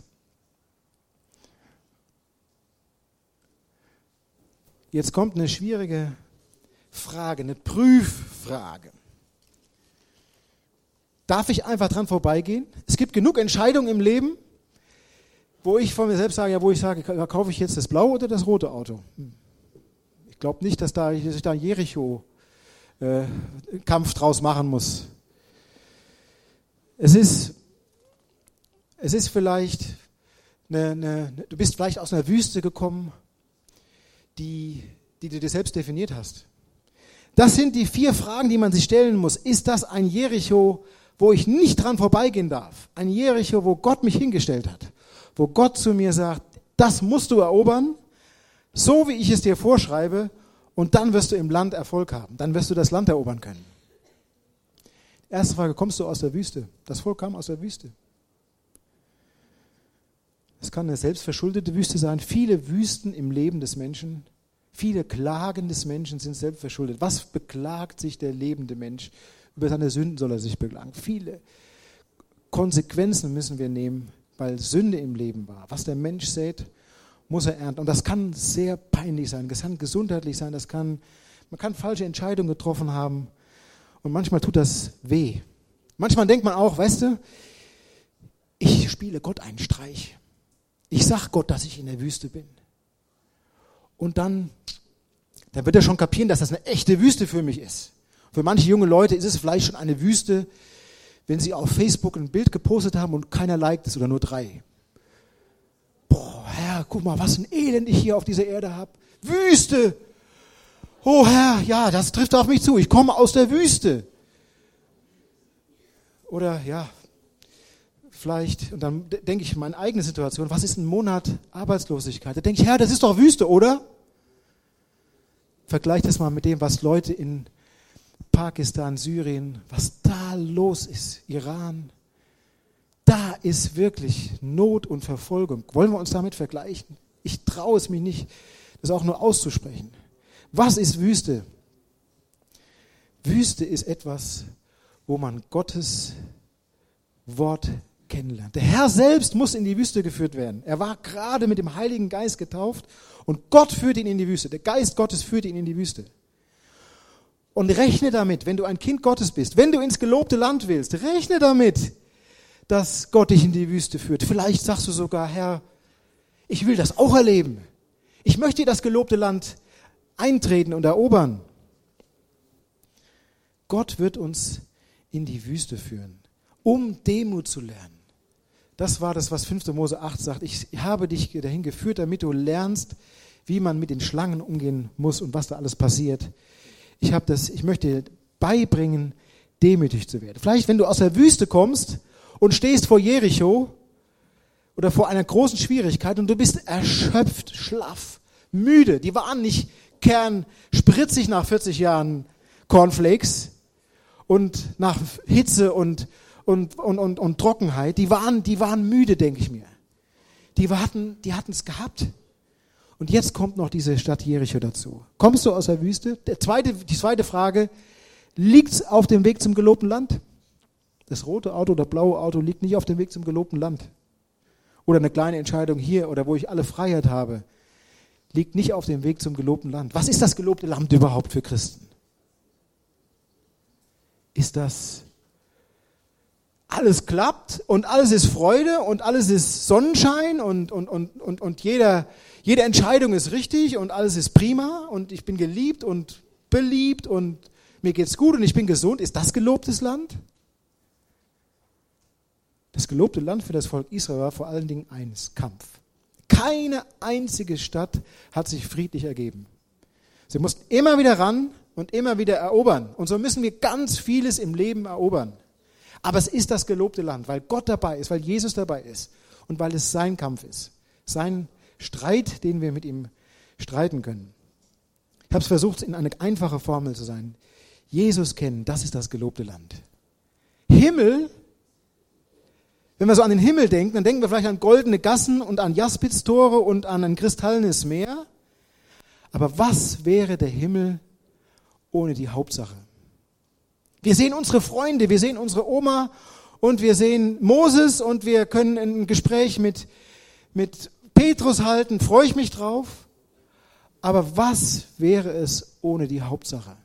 Jetzt kommt eine schwierige Frage, eine Prüffrage. Darf ich einfach dran vorbeigehen? Es gibt genug Entscheidungen im Leben, wo ich von mir selbst sage, ja, wo ich sage, kaufe ich jetzt das blaue oder das rote Auto? Hm. Ich glaube nicht, dass, da, dass ich da Jericho-Kampf äh, draus machen muss. Es ist, es ist vielleicht, eine, eine, du bist vielleicht aus einer Wüste gekommen, die, die du dir selbst definiert hast. Das sind die vier Fragen, die man sich stellen muss. Ist das ein Jericho, wo ich nicht dran vorbeigehen darf. Ein Jericho, wo Gott mich hingestellt hat. wo Gott zu mir sagt, das musst du erobern, so wie ich es dir vorschreibe, und dann wirst du im Land Erfolg haben. Dann wirst du das Land erobern können. Erste Frage, kommst du aus der Wüste? Das Volk kam aus der Wüste. Es kann eine selbstverschuldete Wüste sein. Viele Wüsten im Leben des Menschen, viele Klagen des Menschen sind selbstverschuldet. Was beklagt sich der lebende Mensch? Über seine Sünden soll er sich beklagen. Viele Konsequenzen müssen wir nehmen, weil Sünde im Leben war. Was der Mensch sät, muss er ernten. Und das kann sehr peinlich sein, das kann gesundheitlich sein, das kann, man kann falsche Entscheidungen getroffen haben. Und manchmal tut das weh. Manchmal denkt man auch, weißt du, ich spiele Gott einen Streich. Ich sag Gott, dass ich in der Wüste bin. Und dann, dann wird er schon kapieren, dass das eine echte Wüste für mich ist. Für manche junge Leute ist es vielleicht schon eine Wüste, wenn sie auf Facebook ein Bild gepostet haben und keiner liked es oder nur drei. Boah, Herr, guck mal, was ein Elend ich hier auf dieser Erde habe. Wüste! Oh Herr, ja, das trifft auf mich zu. Ich komme aus der Wüste. Oder ja, vielleicht, und dann denke ich meine eigene Situation, was ist ein Monat Arbeitslosigkeit? Da denke ich, Herr, das ist doch Wüste, oder? Vergleich das mal mit dem, was Leute in Pakistan, Syrien, was da los ist, Iran, da ist wirklich Not und Verfolgung. Wollen wir uns damit vergleichen? Ich traue es mich nicht, das auch nur auszusprechen. Was ist Wüste? Wüste ist etwas, wo man Gottes Wort kennenlernt. Der Herr selbst muss in die Wüste geführt werden. Er war gerade mit dem Heiligen Geist getauft und Gott führt ihn in die Wüste. Der Geist Gottes führt ihn in die Wüste. Und rechne damit, wenn du ein Kind Gottes bist, wenn du ins gelobte Land willst, rechne damit, dass Gott dich in die Wüste führt. Vielleicht sagst du sogar, Herr, ich will das auch erleben. Ich möchte das gelobte Land eintreten und erobern. Gott wird uns in die Wüste führen, um Demut zu lernen. Das war das, was 5. Mose 8 sagt. Ich habe dich dahin geführt, damit du lernst, wie man mit den Schlangen umgehen muss und was da alles passiert. Ich habe das, ich möchte beibringen, demütig zu werden. Vielleicht, wenn du aus der Wüste kommst und stehst vor Jericho oder vor einer großen Schwierigkeit und du bist erschöpft, schlaff, müde. Die waren nicht kernspritzig nach 40 Jahren Cornflakes und nach Hitze und und, und, und, und Trockenheit, die waren, die waren müde, denke ich mir. Die hatten die es gehabt. Und jetzt kommt noch diese Stadt Jericho dazu. Kommst du aus der Wüste? Der zweite, die zweite Frage, liegt es auf dem Weg zum gelobten Land? Das rote Auto oder blaue Auto liegt nicht auf dem Weg zum gelobten Land. Oder eine kleine Entscheidung hier oder wo ich alle Freiheit habe, liegt nicht auf dem Weg zum gelobten Land. Was ist das gelobte Land überhaupt für Christen? Ist das alles klappt und alles ist Freude und alles ist Sonnenschein und, und, und, und, und jeder, jede Entscheidung ist richtig und alles ist prima und ich bin geliebt und beliebt und mir geht's gut und ich bin gesund. Ist das gelobtes Land? Das gelobte Land für das Volk Israel war vor allen Dingen eins, Kampf. Keine einzige Stadt hat sich friedlich ergeben. Sie mussten immer wieder ran und immer wieder erobern. Und so müssen wir ganz vieles im Leben erobern. Aber es ist das gelobte Land, weil Gott dabei ist, weil Jesus dabei ist und weil es sein Kampf ist. Sein Streit, den wir mit ihm streiten können. Ich habe es versucht, in eine einfache Formel zu sein. Jesus kennen, das ist das gelobte Land. Himmel, wenn wir so an den Himmel denken, dann denken wir vielleicht an goldene Gassen und an Jaspis-Tore und an ein kristallenes Meer. Aber was wäre der Himmel ohne die Hauptsache? Wir sehen unsere Freunde, wir sehen unsere Oma und wir sehen Moses und wir können ein Gespräch mit, mit Petrus halten, freue ich mich drauf. Aber was wäre es ohne die Hauptsache?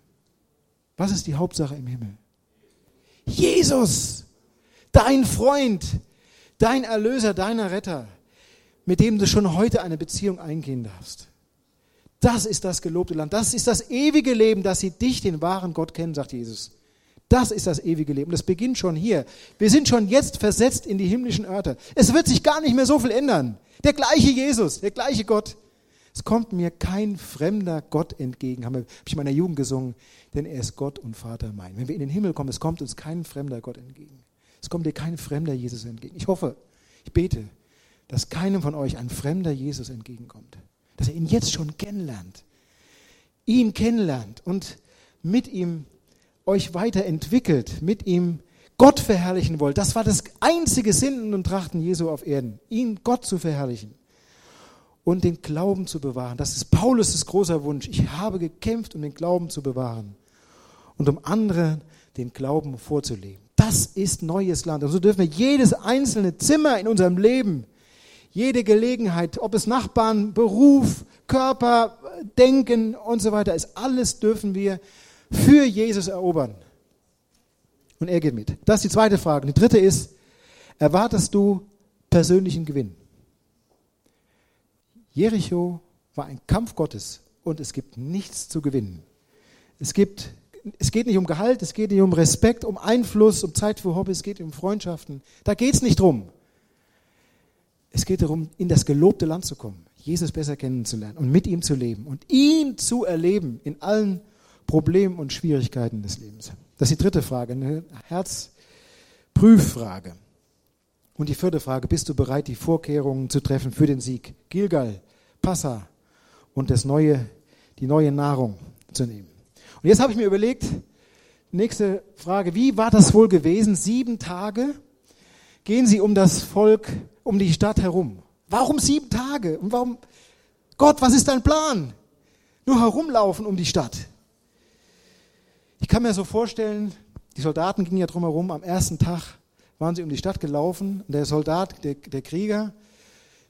Was ist die Hauptsache im Himmel? Jesus, dein Freund, dein Erlöser, deiner Retter, mit dem du schon heute eine Beziehung eingehen darfst. Das ist das gelobte Land. Das ist das ewige Leben, dass sie dich, den wahren Gott, kennen, sagt Jesus. Das ist das ewige Leben. Das beginnt schon hier. Wir sind schon jetzt versetzt in die himmlischen Örter. Es wird sich gar nicht mehr so viel ändern. Der gleiche Jesus, der gleiche Gott. Es kommt mir kein fremder Gott entgegen, habe ich in meiner Jugend gesungen, denn er ist Gott und Vater mein. Wenn wir in den Himmel kommen, es kommt uns kein fremder Gott entgegen. Es kommt dir kein fremder Jesus entgegen. Ich hoffe, ich bete, dass keinem von euch ein fremder Jesus entgegenkommt. Dass er ihn jetzt schon kennenlernt. Ihn kennenlernt und mit ihm euch weiterentwickelt, mit ihm Gott verherrlichen wollt. Das war das einzige Sinnen und Trachten Jesu auf Erden, ihn Gott zu verherrlichen und den Glauben zu bewahren. Das ist Paulus' großer Wunsch. Ich habe gekämpft, um den Glauben zu bewahren und um anderen den Glauben vorzuleben. Das ist neues Land. Und so dürfen wir jedes einzelne Zimmer in unserem Leben, jede Gelegenheit, ob es Nachbarn, Beruf, Körper, Denken und so weiter ist, alles dürfen wir für Jesus erobern. Und er geht mit. Das ist die zweite Frage. Die dritte ist, erwartest du persönlichen Gewinn? Jericho war ein Kampf Gottes und es gibt nichts zu gewinnen. Es, gibt, es geht nicht um Gehalt, es geht nicht um Respekt, um Einfluss, um Zeit für Hobbys, es geht um Freundschaften. Da geht es nicht drum. Es geht darum, in das gelobte Land zu kommen, Jesus besser kennenzulernen und mit ihm zu leben und ihn zu erleben in allen Problemen und Schwierigkeiten des Lebens. Das ist die dritte Frage, eine Herzprüffrage. Und die vierte Frage, bist du bereit, die Vorkehrungen zu treffen für den Sieg? Gilgal, Passa und das neue, die neue Nahrung zu nehmen. Und jetzt habe ich mir überlegt, nächste Frage, wie war das wohl gewesen? Sieben Tage gehen sie um das Volk, um die Stadt herum. Warum sieben Tage? Und warum, Gott, was ist dein Plan? Nur herumlaufen um die Stadt. Ich kann mir so vorstellen, die Soldaten gingen ja drumherum am ersten Tag waren sie um die Stadt gelaufen und der Soldat, der, der Krieger,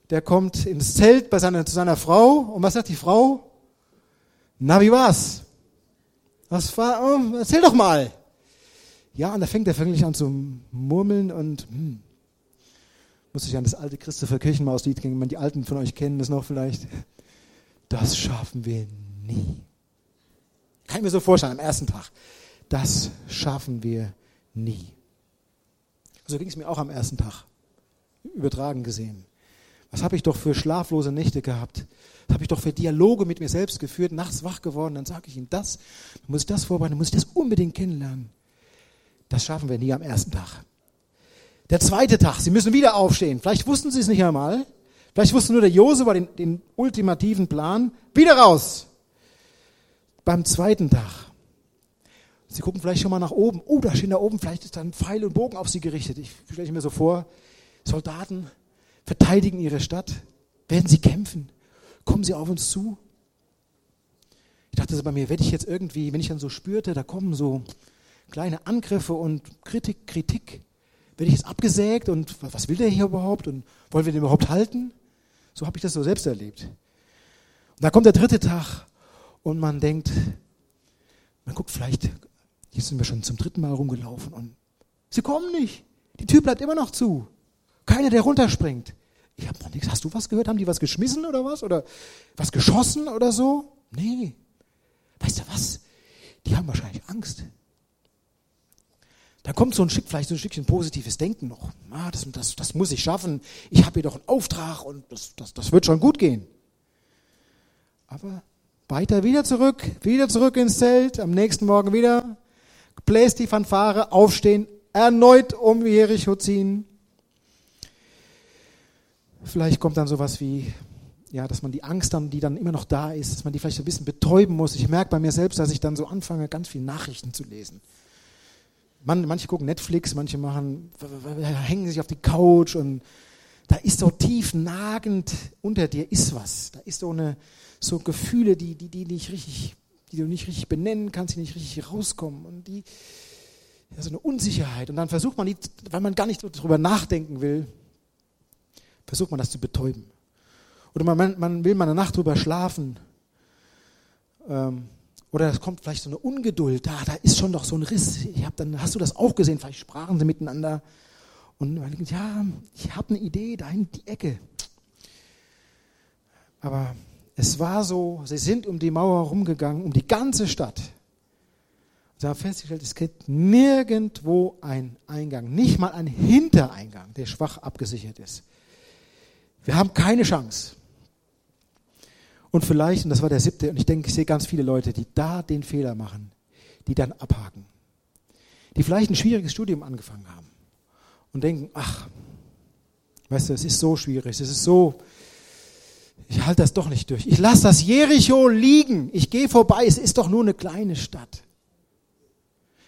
der kommt ins Zelt bei seiner, zu seiner Frau und was sagt die Frau? Na, wie war's? Was war, oh, erzähl doch mal. Ja, und da fängt er wirklich an zu murmeln und hm, muss ich an das alte Christopher Kirchenmauslied gehen, man die Alten von euch kennen das noch vielleicht. Das schaffen wir nie. Kann ich mir so vorstellen, am ersten Tag. Das schaffen wir nie. So ging es mir auch am ersten Tag. Übertragen gesehen. Was habe ich doch für schlaflose Nächte gehabt? Was habe ich doch für Dialoge mit mir selbst geführt, nachts wach geworden, dann sage ich ihm das, dann muss ich das vorbereiten, dann muss ich das unbedingt kennenlernen. Das schaffen wir nie am ersten Tag. Der zweite Tag, Sie müssen wieder aufstehen. Vielleicht wussten Sie es nicht einmal. Vielleicht wusste nur der Josua den, den ultimativen Plan. Wieder raus. Beim zweiten Tag Sie gucken vielleicht schon mal nach oben. Oh, da stehen da oben, vielleicht ist da ein Pfeil und Bogen auf sie gerichtet. Ich stelle mir so vor, Soldaten verteidigen ihre Stadt. Werden sie kämpfen? Kommen sie auf uns zu? Ich dachte so bei mir, werde ich jetzt irgendwie, wenn ich dann so spürte, da kommen so kleine Angriffe und Kritik, Kritik, werde ich jetzt abgesägt und was will der hier überhaupt und wollen wir den überhaupt halten? So habe ich das so selbst erlebt. Und da kommt der dritte Tag und man denkt, man guckt vielleicht, hier sind wir schon zum dritten Mal rumgelaufen und sie kommen nicht. Die Tür bleibt immer noch zu. Keiner, der runterspringt. Ich habe noch nichts. Hast du was gehört? Haben die was geschmissen oder was? Oder was geschossen oder so? Nee. Weißt du was? Die haben wahrscheinlich Angst. Da kommt so ein Stück, vielleicht so ein Stückchen positives Denken noch. Ah, das, das, das muss ich schaffen. Ich habe hier doch einen Auftrag und das, das, das wird schon gut gehen. Aber weiter wieder zurück, wieder zurück ins Zelt, am nächsten Morgen wieder bläst die Fanfare, aufstehen, erneut um Jericho ziehen. Vielleicht kommt dann sowas wie, ja, dass man die Angst dann, die dann immer noch da ist, dass man die vielleicht ein bisschen betäuben muss. Ich merke bei mir selbst, dass ich dann so anfange, ganz viele Nachrichten zu lesen. Man, manche gucken Netflix, manche machen, hängen sich auf die Couch und da ist so tief nagend unter dir ist was. Da ist so eine, so Gefühle, die, die, die nicht richtig die du nicht richtig benennen kannst, die nicht richtig rauskommen und die, ja, so eine Unsicherheit. Und dann versucht man, die, weil man gar nicht darüber nachdenken will, versucht man das zu betäuben. Oder man, man will mal eine Nacht drüber schlafen. Ähm, oder es kommt vielleicht so eine Ungeduld. Da, da ist schon doch so ein Riss. Ich hab dann, hast du das auch gesehen? Vielleicht sprachen sie miteinander. Und man denkt, ja, ich habe eine Idee, da in die Ecke. Aber es war so, sie sind um die Mauer herumgegangen, um die ganze Stadt. Sie haben festgestellt, es gibt nirgendwo einen Eingang, nicht mal einen Hintereingang, der schwach abgesichert ist. Wir haben keine Chance. Und vielleicht, und das war der siebte, und ich denke, ich sehe ganz viele Leute, die da den Fehler machen, die dann abhaken. Die vielleicht ein schwieriges Studium angefangen haben und denken, ach, Weißt du, es ist so schwierig, es ist so, ich halte das doch nicht durch. Ich lasse das Jericho liegen. Ich gehe vorbei, es ist doch nur eine kleine Stadt.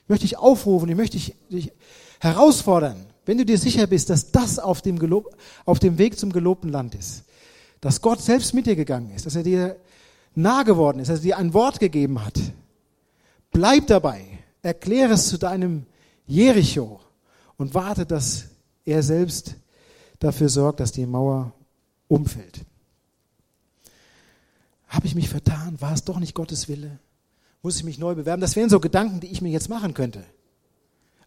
Ich möchte dich aufrufen, ich möchte dich herausfordern, wenn du dir sicher bist, dass das auf dem, Gelob, auf dem Weg zum gelobten Land ist, dass Gott selbst mit dir gegangen ist, dass er dir nah geworden ist, dass er dir ein Wort gegeben hat. Bleib dabei, erkläre es zu deinem Jericho und warte, dass er selbst dafür sorgt, dass die Mauer umfällt. Habe ich mich vertan? War es doch nicht Gottes Wille? Muss ich mich neu bewerben? Das wären so Gedanken, die ich mir jetzt machen könnte.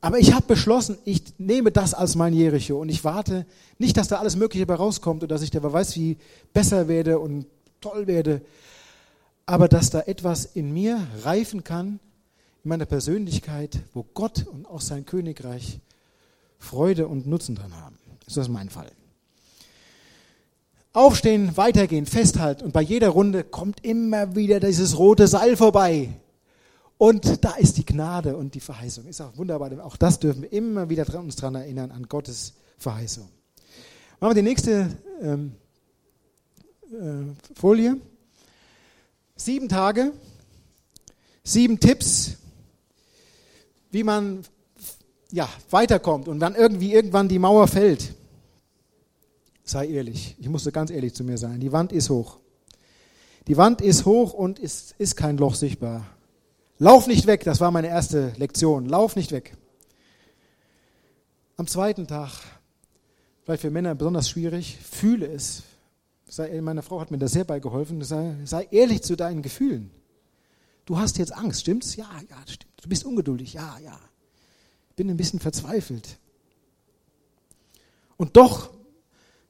Aber ich habe beschlossen, ich nehme das als mein Jericho und ich warte nicht, dass da alles Mögliche bei rauskommt und dass ich der weiß, wie besser werde und toll werde, aber dass da etwas in mir reifen kann, in meiner Persönlichkeit, wo Gott und auch sein Königreich Freude und Nutzen dran haben. Das ist mein Fall. Aufstehen, weitergehen, festhalten und bei jeder Runde kommt immer wieder dieses rote Seil vorbei. Und da ist die Gnade und die Verheißung. Ist auch wunderbar. Auch das dürfen wir immer wieder uns daran erinnern, an Gottes Verheißung. Machen wir die nächste ähm, äh, Folie. Sieben Tage, sieben Tipps, wie man ja, weiterkommt und dann irgendwie irgendwann die Mauer fällt. Sei ehrlich. Ich musste ganz ehrlich zu mir sein. Die Wand ist hoch. Die Wand ist hoch und ist, ist kein Loch sichtbar. Lauf nicht weg, das war meine erste Lektion. Lauf nicht weg. Am zweiten Tag, vielleicht für Männer besonders schwierig, fühle es. Meine Frau hat mir da sehr bei geholfen. Sei, sei ehrlich zu deinen Gefühlen. Du hast jetzt Angst, stimmt's? Ja, ja, stimmt. Du bist ungeduldig. Ja, ja. Bin ein bisschen verzweifelt. Und doch,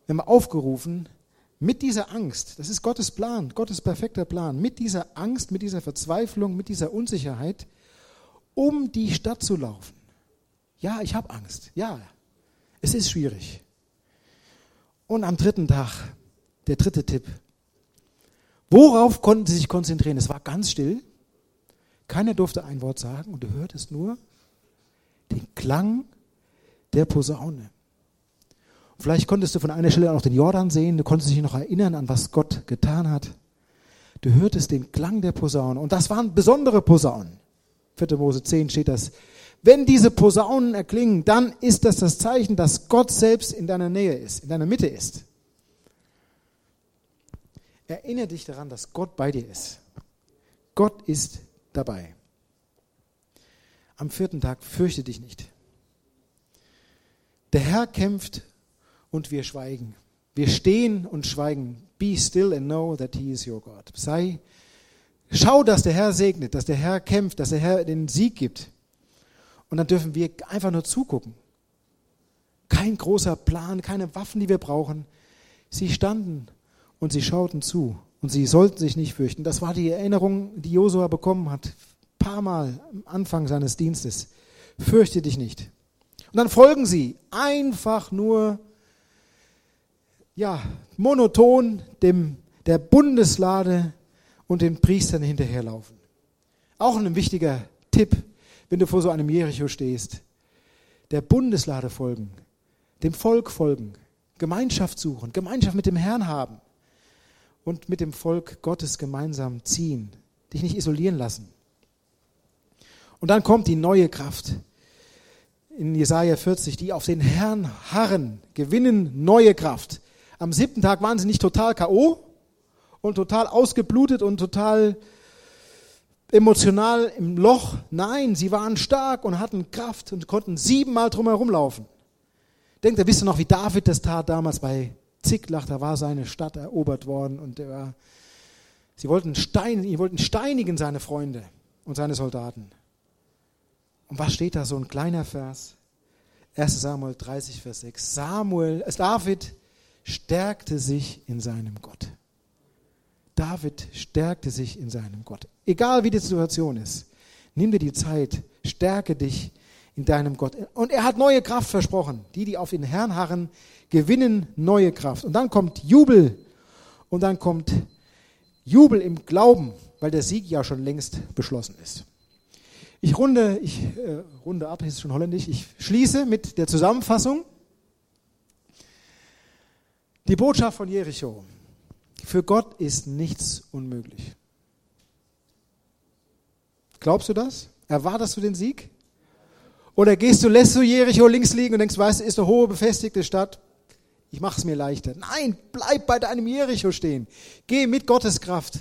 wenn wir aufgerufen, mit dieser Angst, das ist Gottes Plan, Gottes perfekter Plan, mit dieser Angst, mit dieser Verzweiflung, mit dieser Unsicherheit, um die Stadt zu laufen. Ja, ich habe Angst. Ja, es ist schwierig. Und am dritten Tag, der dritte Tipp. Worauf konnten sie sich konzentrieren? Es war ganz still. Keiner durfte ein Wort sagen und du hörtest nur den Klang der Posaune. Vielleicht konntest du von einer Stelle auch den Jordan sehen, du konntest dich noch erinnern an was Gott getan hat. Du hörtest den Klang der Posaune und das waren besondere Posaunen. 4. Mose 10 steht das. Wenn diese Posaunen erklingen, dann ist das das Zeichen, dass Gott selbst in deiner Nähe ist, in deiner Mitte ist. Erinnere dich daran, dass Gott bei dir ist. Gott ist dabei. Am vierten Tag fürchte dich nicht. Der Herr kämpft und wir schweigen. Wir stehen und schweigen. Be still and know that he is your God. Sei, schau, dass der Herr segnet, dass der Herr kämpft, dass der Herr den Sieg gibt. Und dann dürfen wir einfach nur zugucken. Kein großer Plan, keine Waffen, die wir brauchen. Sie standen und sie schauten zu und sie sollten sich nicht fürchten. Das war die Erinnerung, die Josua bekommen hat, paar Mal am Anfang seines Dienstes. Fürchte dich nicht. Und dann folgen sie einfach nur ja, monoton dem, der Bundeslade und den Priestern hinterherlaufen. Auch ein wichtiger Tipp, wenn du vor so einem Jericho stehst. Der Bundeslade folgen, dem Volk folgen, Gemeinschaft suchen, Gemeinschaft mit dem Herrn haben und mit dem Volk Gottes gemeinsam ziehen, dich nicht isolieren lassen. Und dann kommt die neue Kraft in Jesaja 40, die auf den Herrn harren, gewinnen neue Kraft. Am siebten Tag waren sie nicht total K.O. und total ausgeblutet und total emotional im Loch. Nein, sie waren stark und hatten Kraft und konnten siebenmal drumherum laufen. Denkt ihr, wisst ihr noch, wie David das tat damals bei Ziklag? Da war seine Stadt erobert worden und war, sie wollten, stein, sie wollten steinigen seine Freunde und seine Soldaten. Und was steht da? So ein kleiner Vers. 1 Samuel 30, Vers 6. Samuel, es David stärkte sich in seinem Gott. David stärkte sich in seinem Gott. Egal wie die Situation ist, nimm dir die Zeit, stärke dich in deinem Gott. Und er hat neue Kraft versprochen. Die, die auf den Herrn harren, gewinnen neue Kraft. Und dann kommt Jubel und dann kommt Jubel im Glauben, weil der Sieg ja schon längst beschlossen ist. Ich runde, ich äh, runde ab, ist schon holländisch. Ich schließe mit der Zusammenfassung. Die Botschaft von Jericho. Für Gott ist nichts unmöglich. Glaubst du das? Erwartest du den Sieg? Oder gehst du, lässt du Jericho links liegen und denkst, weißt du, ist eine hohe befestigte Stadt. Ich mache es mir leichter. Nein, bleib bei deinem Jericho stehen. Geh mit Gottes Kraft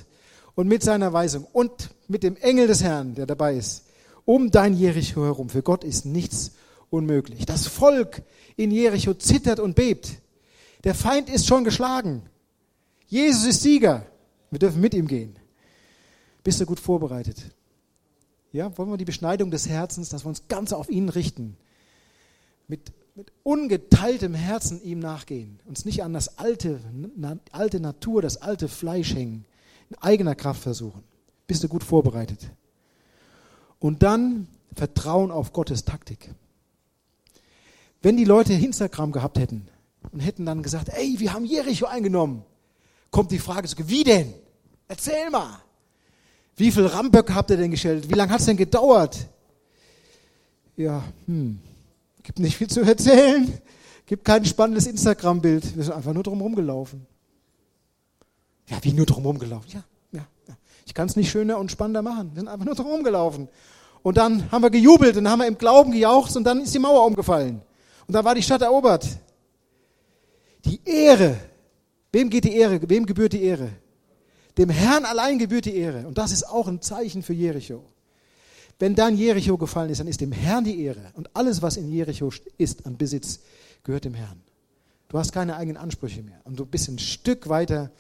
und mit seiner Weisung und mit dem Engel des Herrn, der dabei ist, um dein Jericho herum. Für Gott ist nichts unmöglich. Das Volk in Jericho zittert und bebt. Der Feind ist schon geschlagen. Jesus ist Sieger. Wir dürfen mit ihm gehen. Bist du gut vorbereitet? Ja, wollen wir die Beschneidung des Herzens, dass wir uns ganz auf ihn richten. Mit, mit ungeteiltem Herzen ihm nachgehen. Uns nicht an das alte, na, alte Natur, das alte Fleisch hängen. In eigener Kraft versuchen. Bist du gut vorbereitet? Und dann Vertrauen auf Gottes Taktik. Wenn die Leute Instagram gehabt hätten und hätten dann gesagt, ey, wir haben Jericho eingenommen, kommt die Frage, wie denn? Erzähl mal. Wie viel Ramböcke habt ihr denn gestellt? Wie lange hat es denn gedauert? Ja, hm, gibt nicht viel zu erzählen. Gibt kein spannendes Instagram-Bild. Wir sind einfach nur drum rumgelaufen. Ja, wie nur drum rumgelaufen? Ja, ja, ja. Ich kann es nicht schöner und spannender machen. Wir sind einfach nur drum rumgelaufen. Und dann haben wir gejubelt und dann haben wir im Glauben gejaucht und dann ist die Mauer umgefallen. Und dann war die Stadt erobert. Die Ehre. Wem geht die Ehre? Wem gebührt die Ehre? Dem Herrn allein gebührt die Ehre. Und das ist auch ein Zeichen für Jericho. Wenn dann Jericho gefallen ist, dann ist dem Herrn die Ehre. Und alles, was in Jericho ist an Besitz, gehört dem Herrn. Du hast keine eigenen Ansprüche mehr. Und du bist ein Stück weiter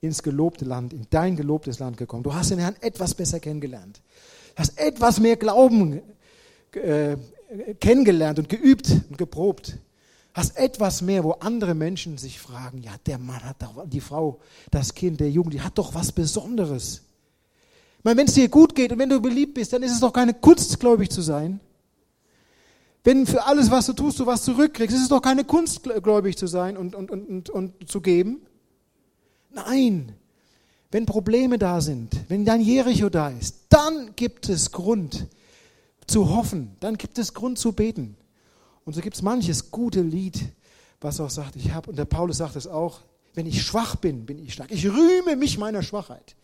ins gelobte Land, in dein gelobtes Land gekommen. Du hast den Herrn etwas besser kennengelernt. Du hast etwas mehr Glauben äh, kennengelernt und geübt und geprobt hast etwas mehr, wo andere Menschen sich fragen, ja, der Mann hat doch, die Frau, das Kind, der Jugend, die hat doch was Besonderes. Ich meine, wenn es dir gut geht und wenn du beliebt bist, dann ist es doch keine Kunst, gläubig zu sein. Wenn für alles, was du tust, du was zurückkriegst, ist es doch keine Kunst, gläubig zu sein und, und, und, und, und zu geben. Nein, wenn Probleme da sind, wenn dein Jericho da ist, dann gibt es Grund zu hoffen, dann gibt es Grund zu beten. Und so gibt es manches gute Lied, was auch sagt, ich habe, und der Paulus sagt es auch, wenn ich schwach bin, bin ich stark. Ich rühme mich meiner Schwachheit.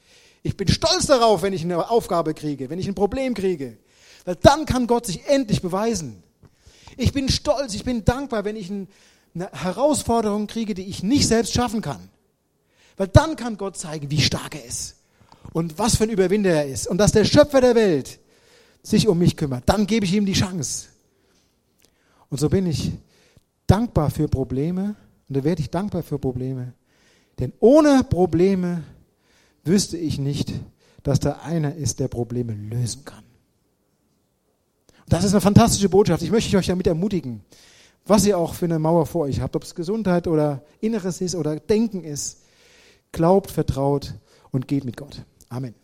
Ich bin stolz darauf, wenn ich eine Aufgabe kriege, wenn ich ein Problem kriege. Weil dann kann Gott sich endlich beweisen. Ich bin stolz, ich bin dankbar, wenn ich eine Herausforderung kriege, die ich nicht selbst schaffen kann. Weil dann kann Gott zeigen, wie stark er ist und was für ein Überwinder er ist und dass der Schöpfer der Welt sich um mich kümmert. Dann gebe ich ihm die Chance. Und so bin ich dankbar für Probleme und da werde ich dankbar für Probleme. Denn ohne Probleme wüsste ich nicht, dass da einer ist, der Probleme lösen kann. Und das ist eine fantastische Botschaft. Ich möchte euch damit ermutigen, was ihr auch für eine Mauer vor euch habt, ob es Gesundheit oder Inneres ist oder Denken ist. Glaubt, vertraut und geht mit Gott. Amen.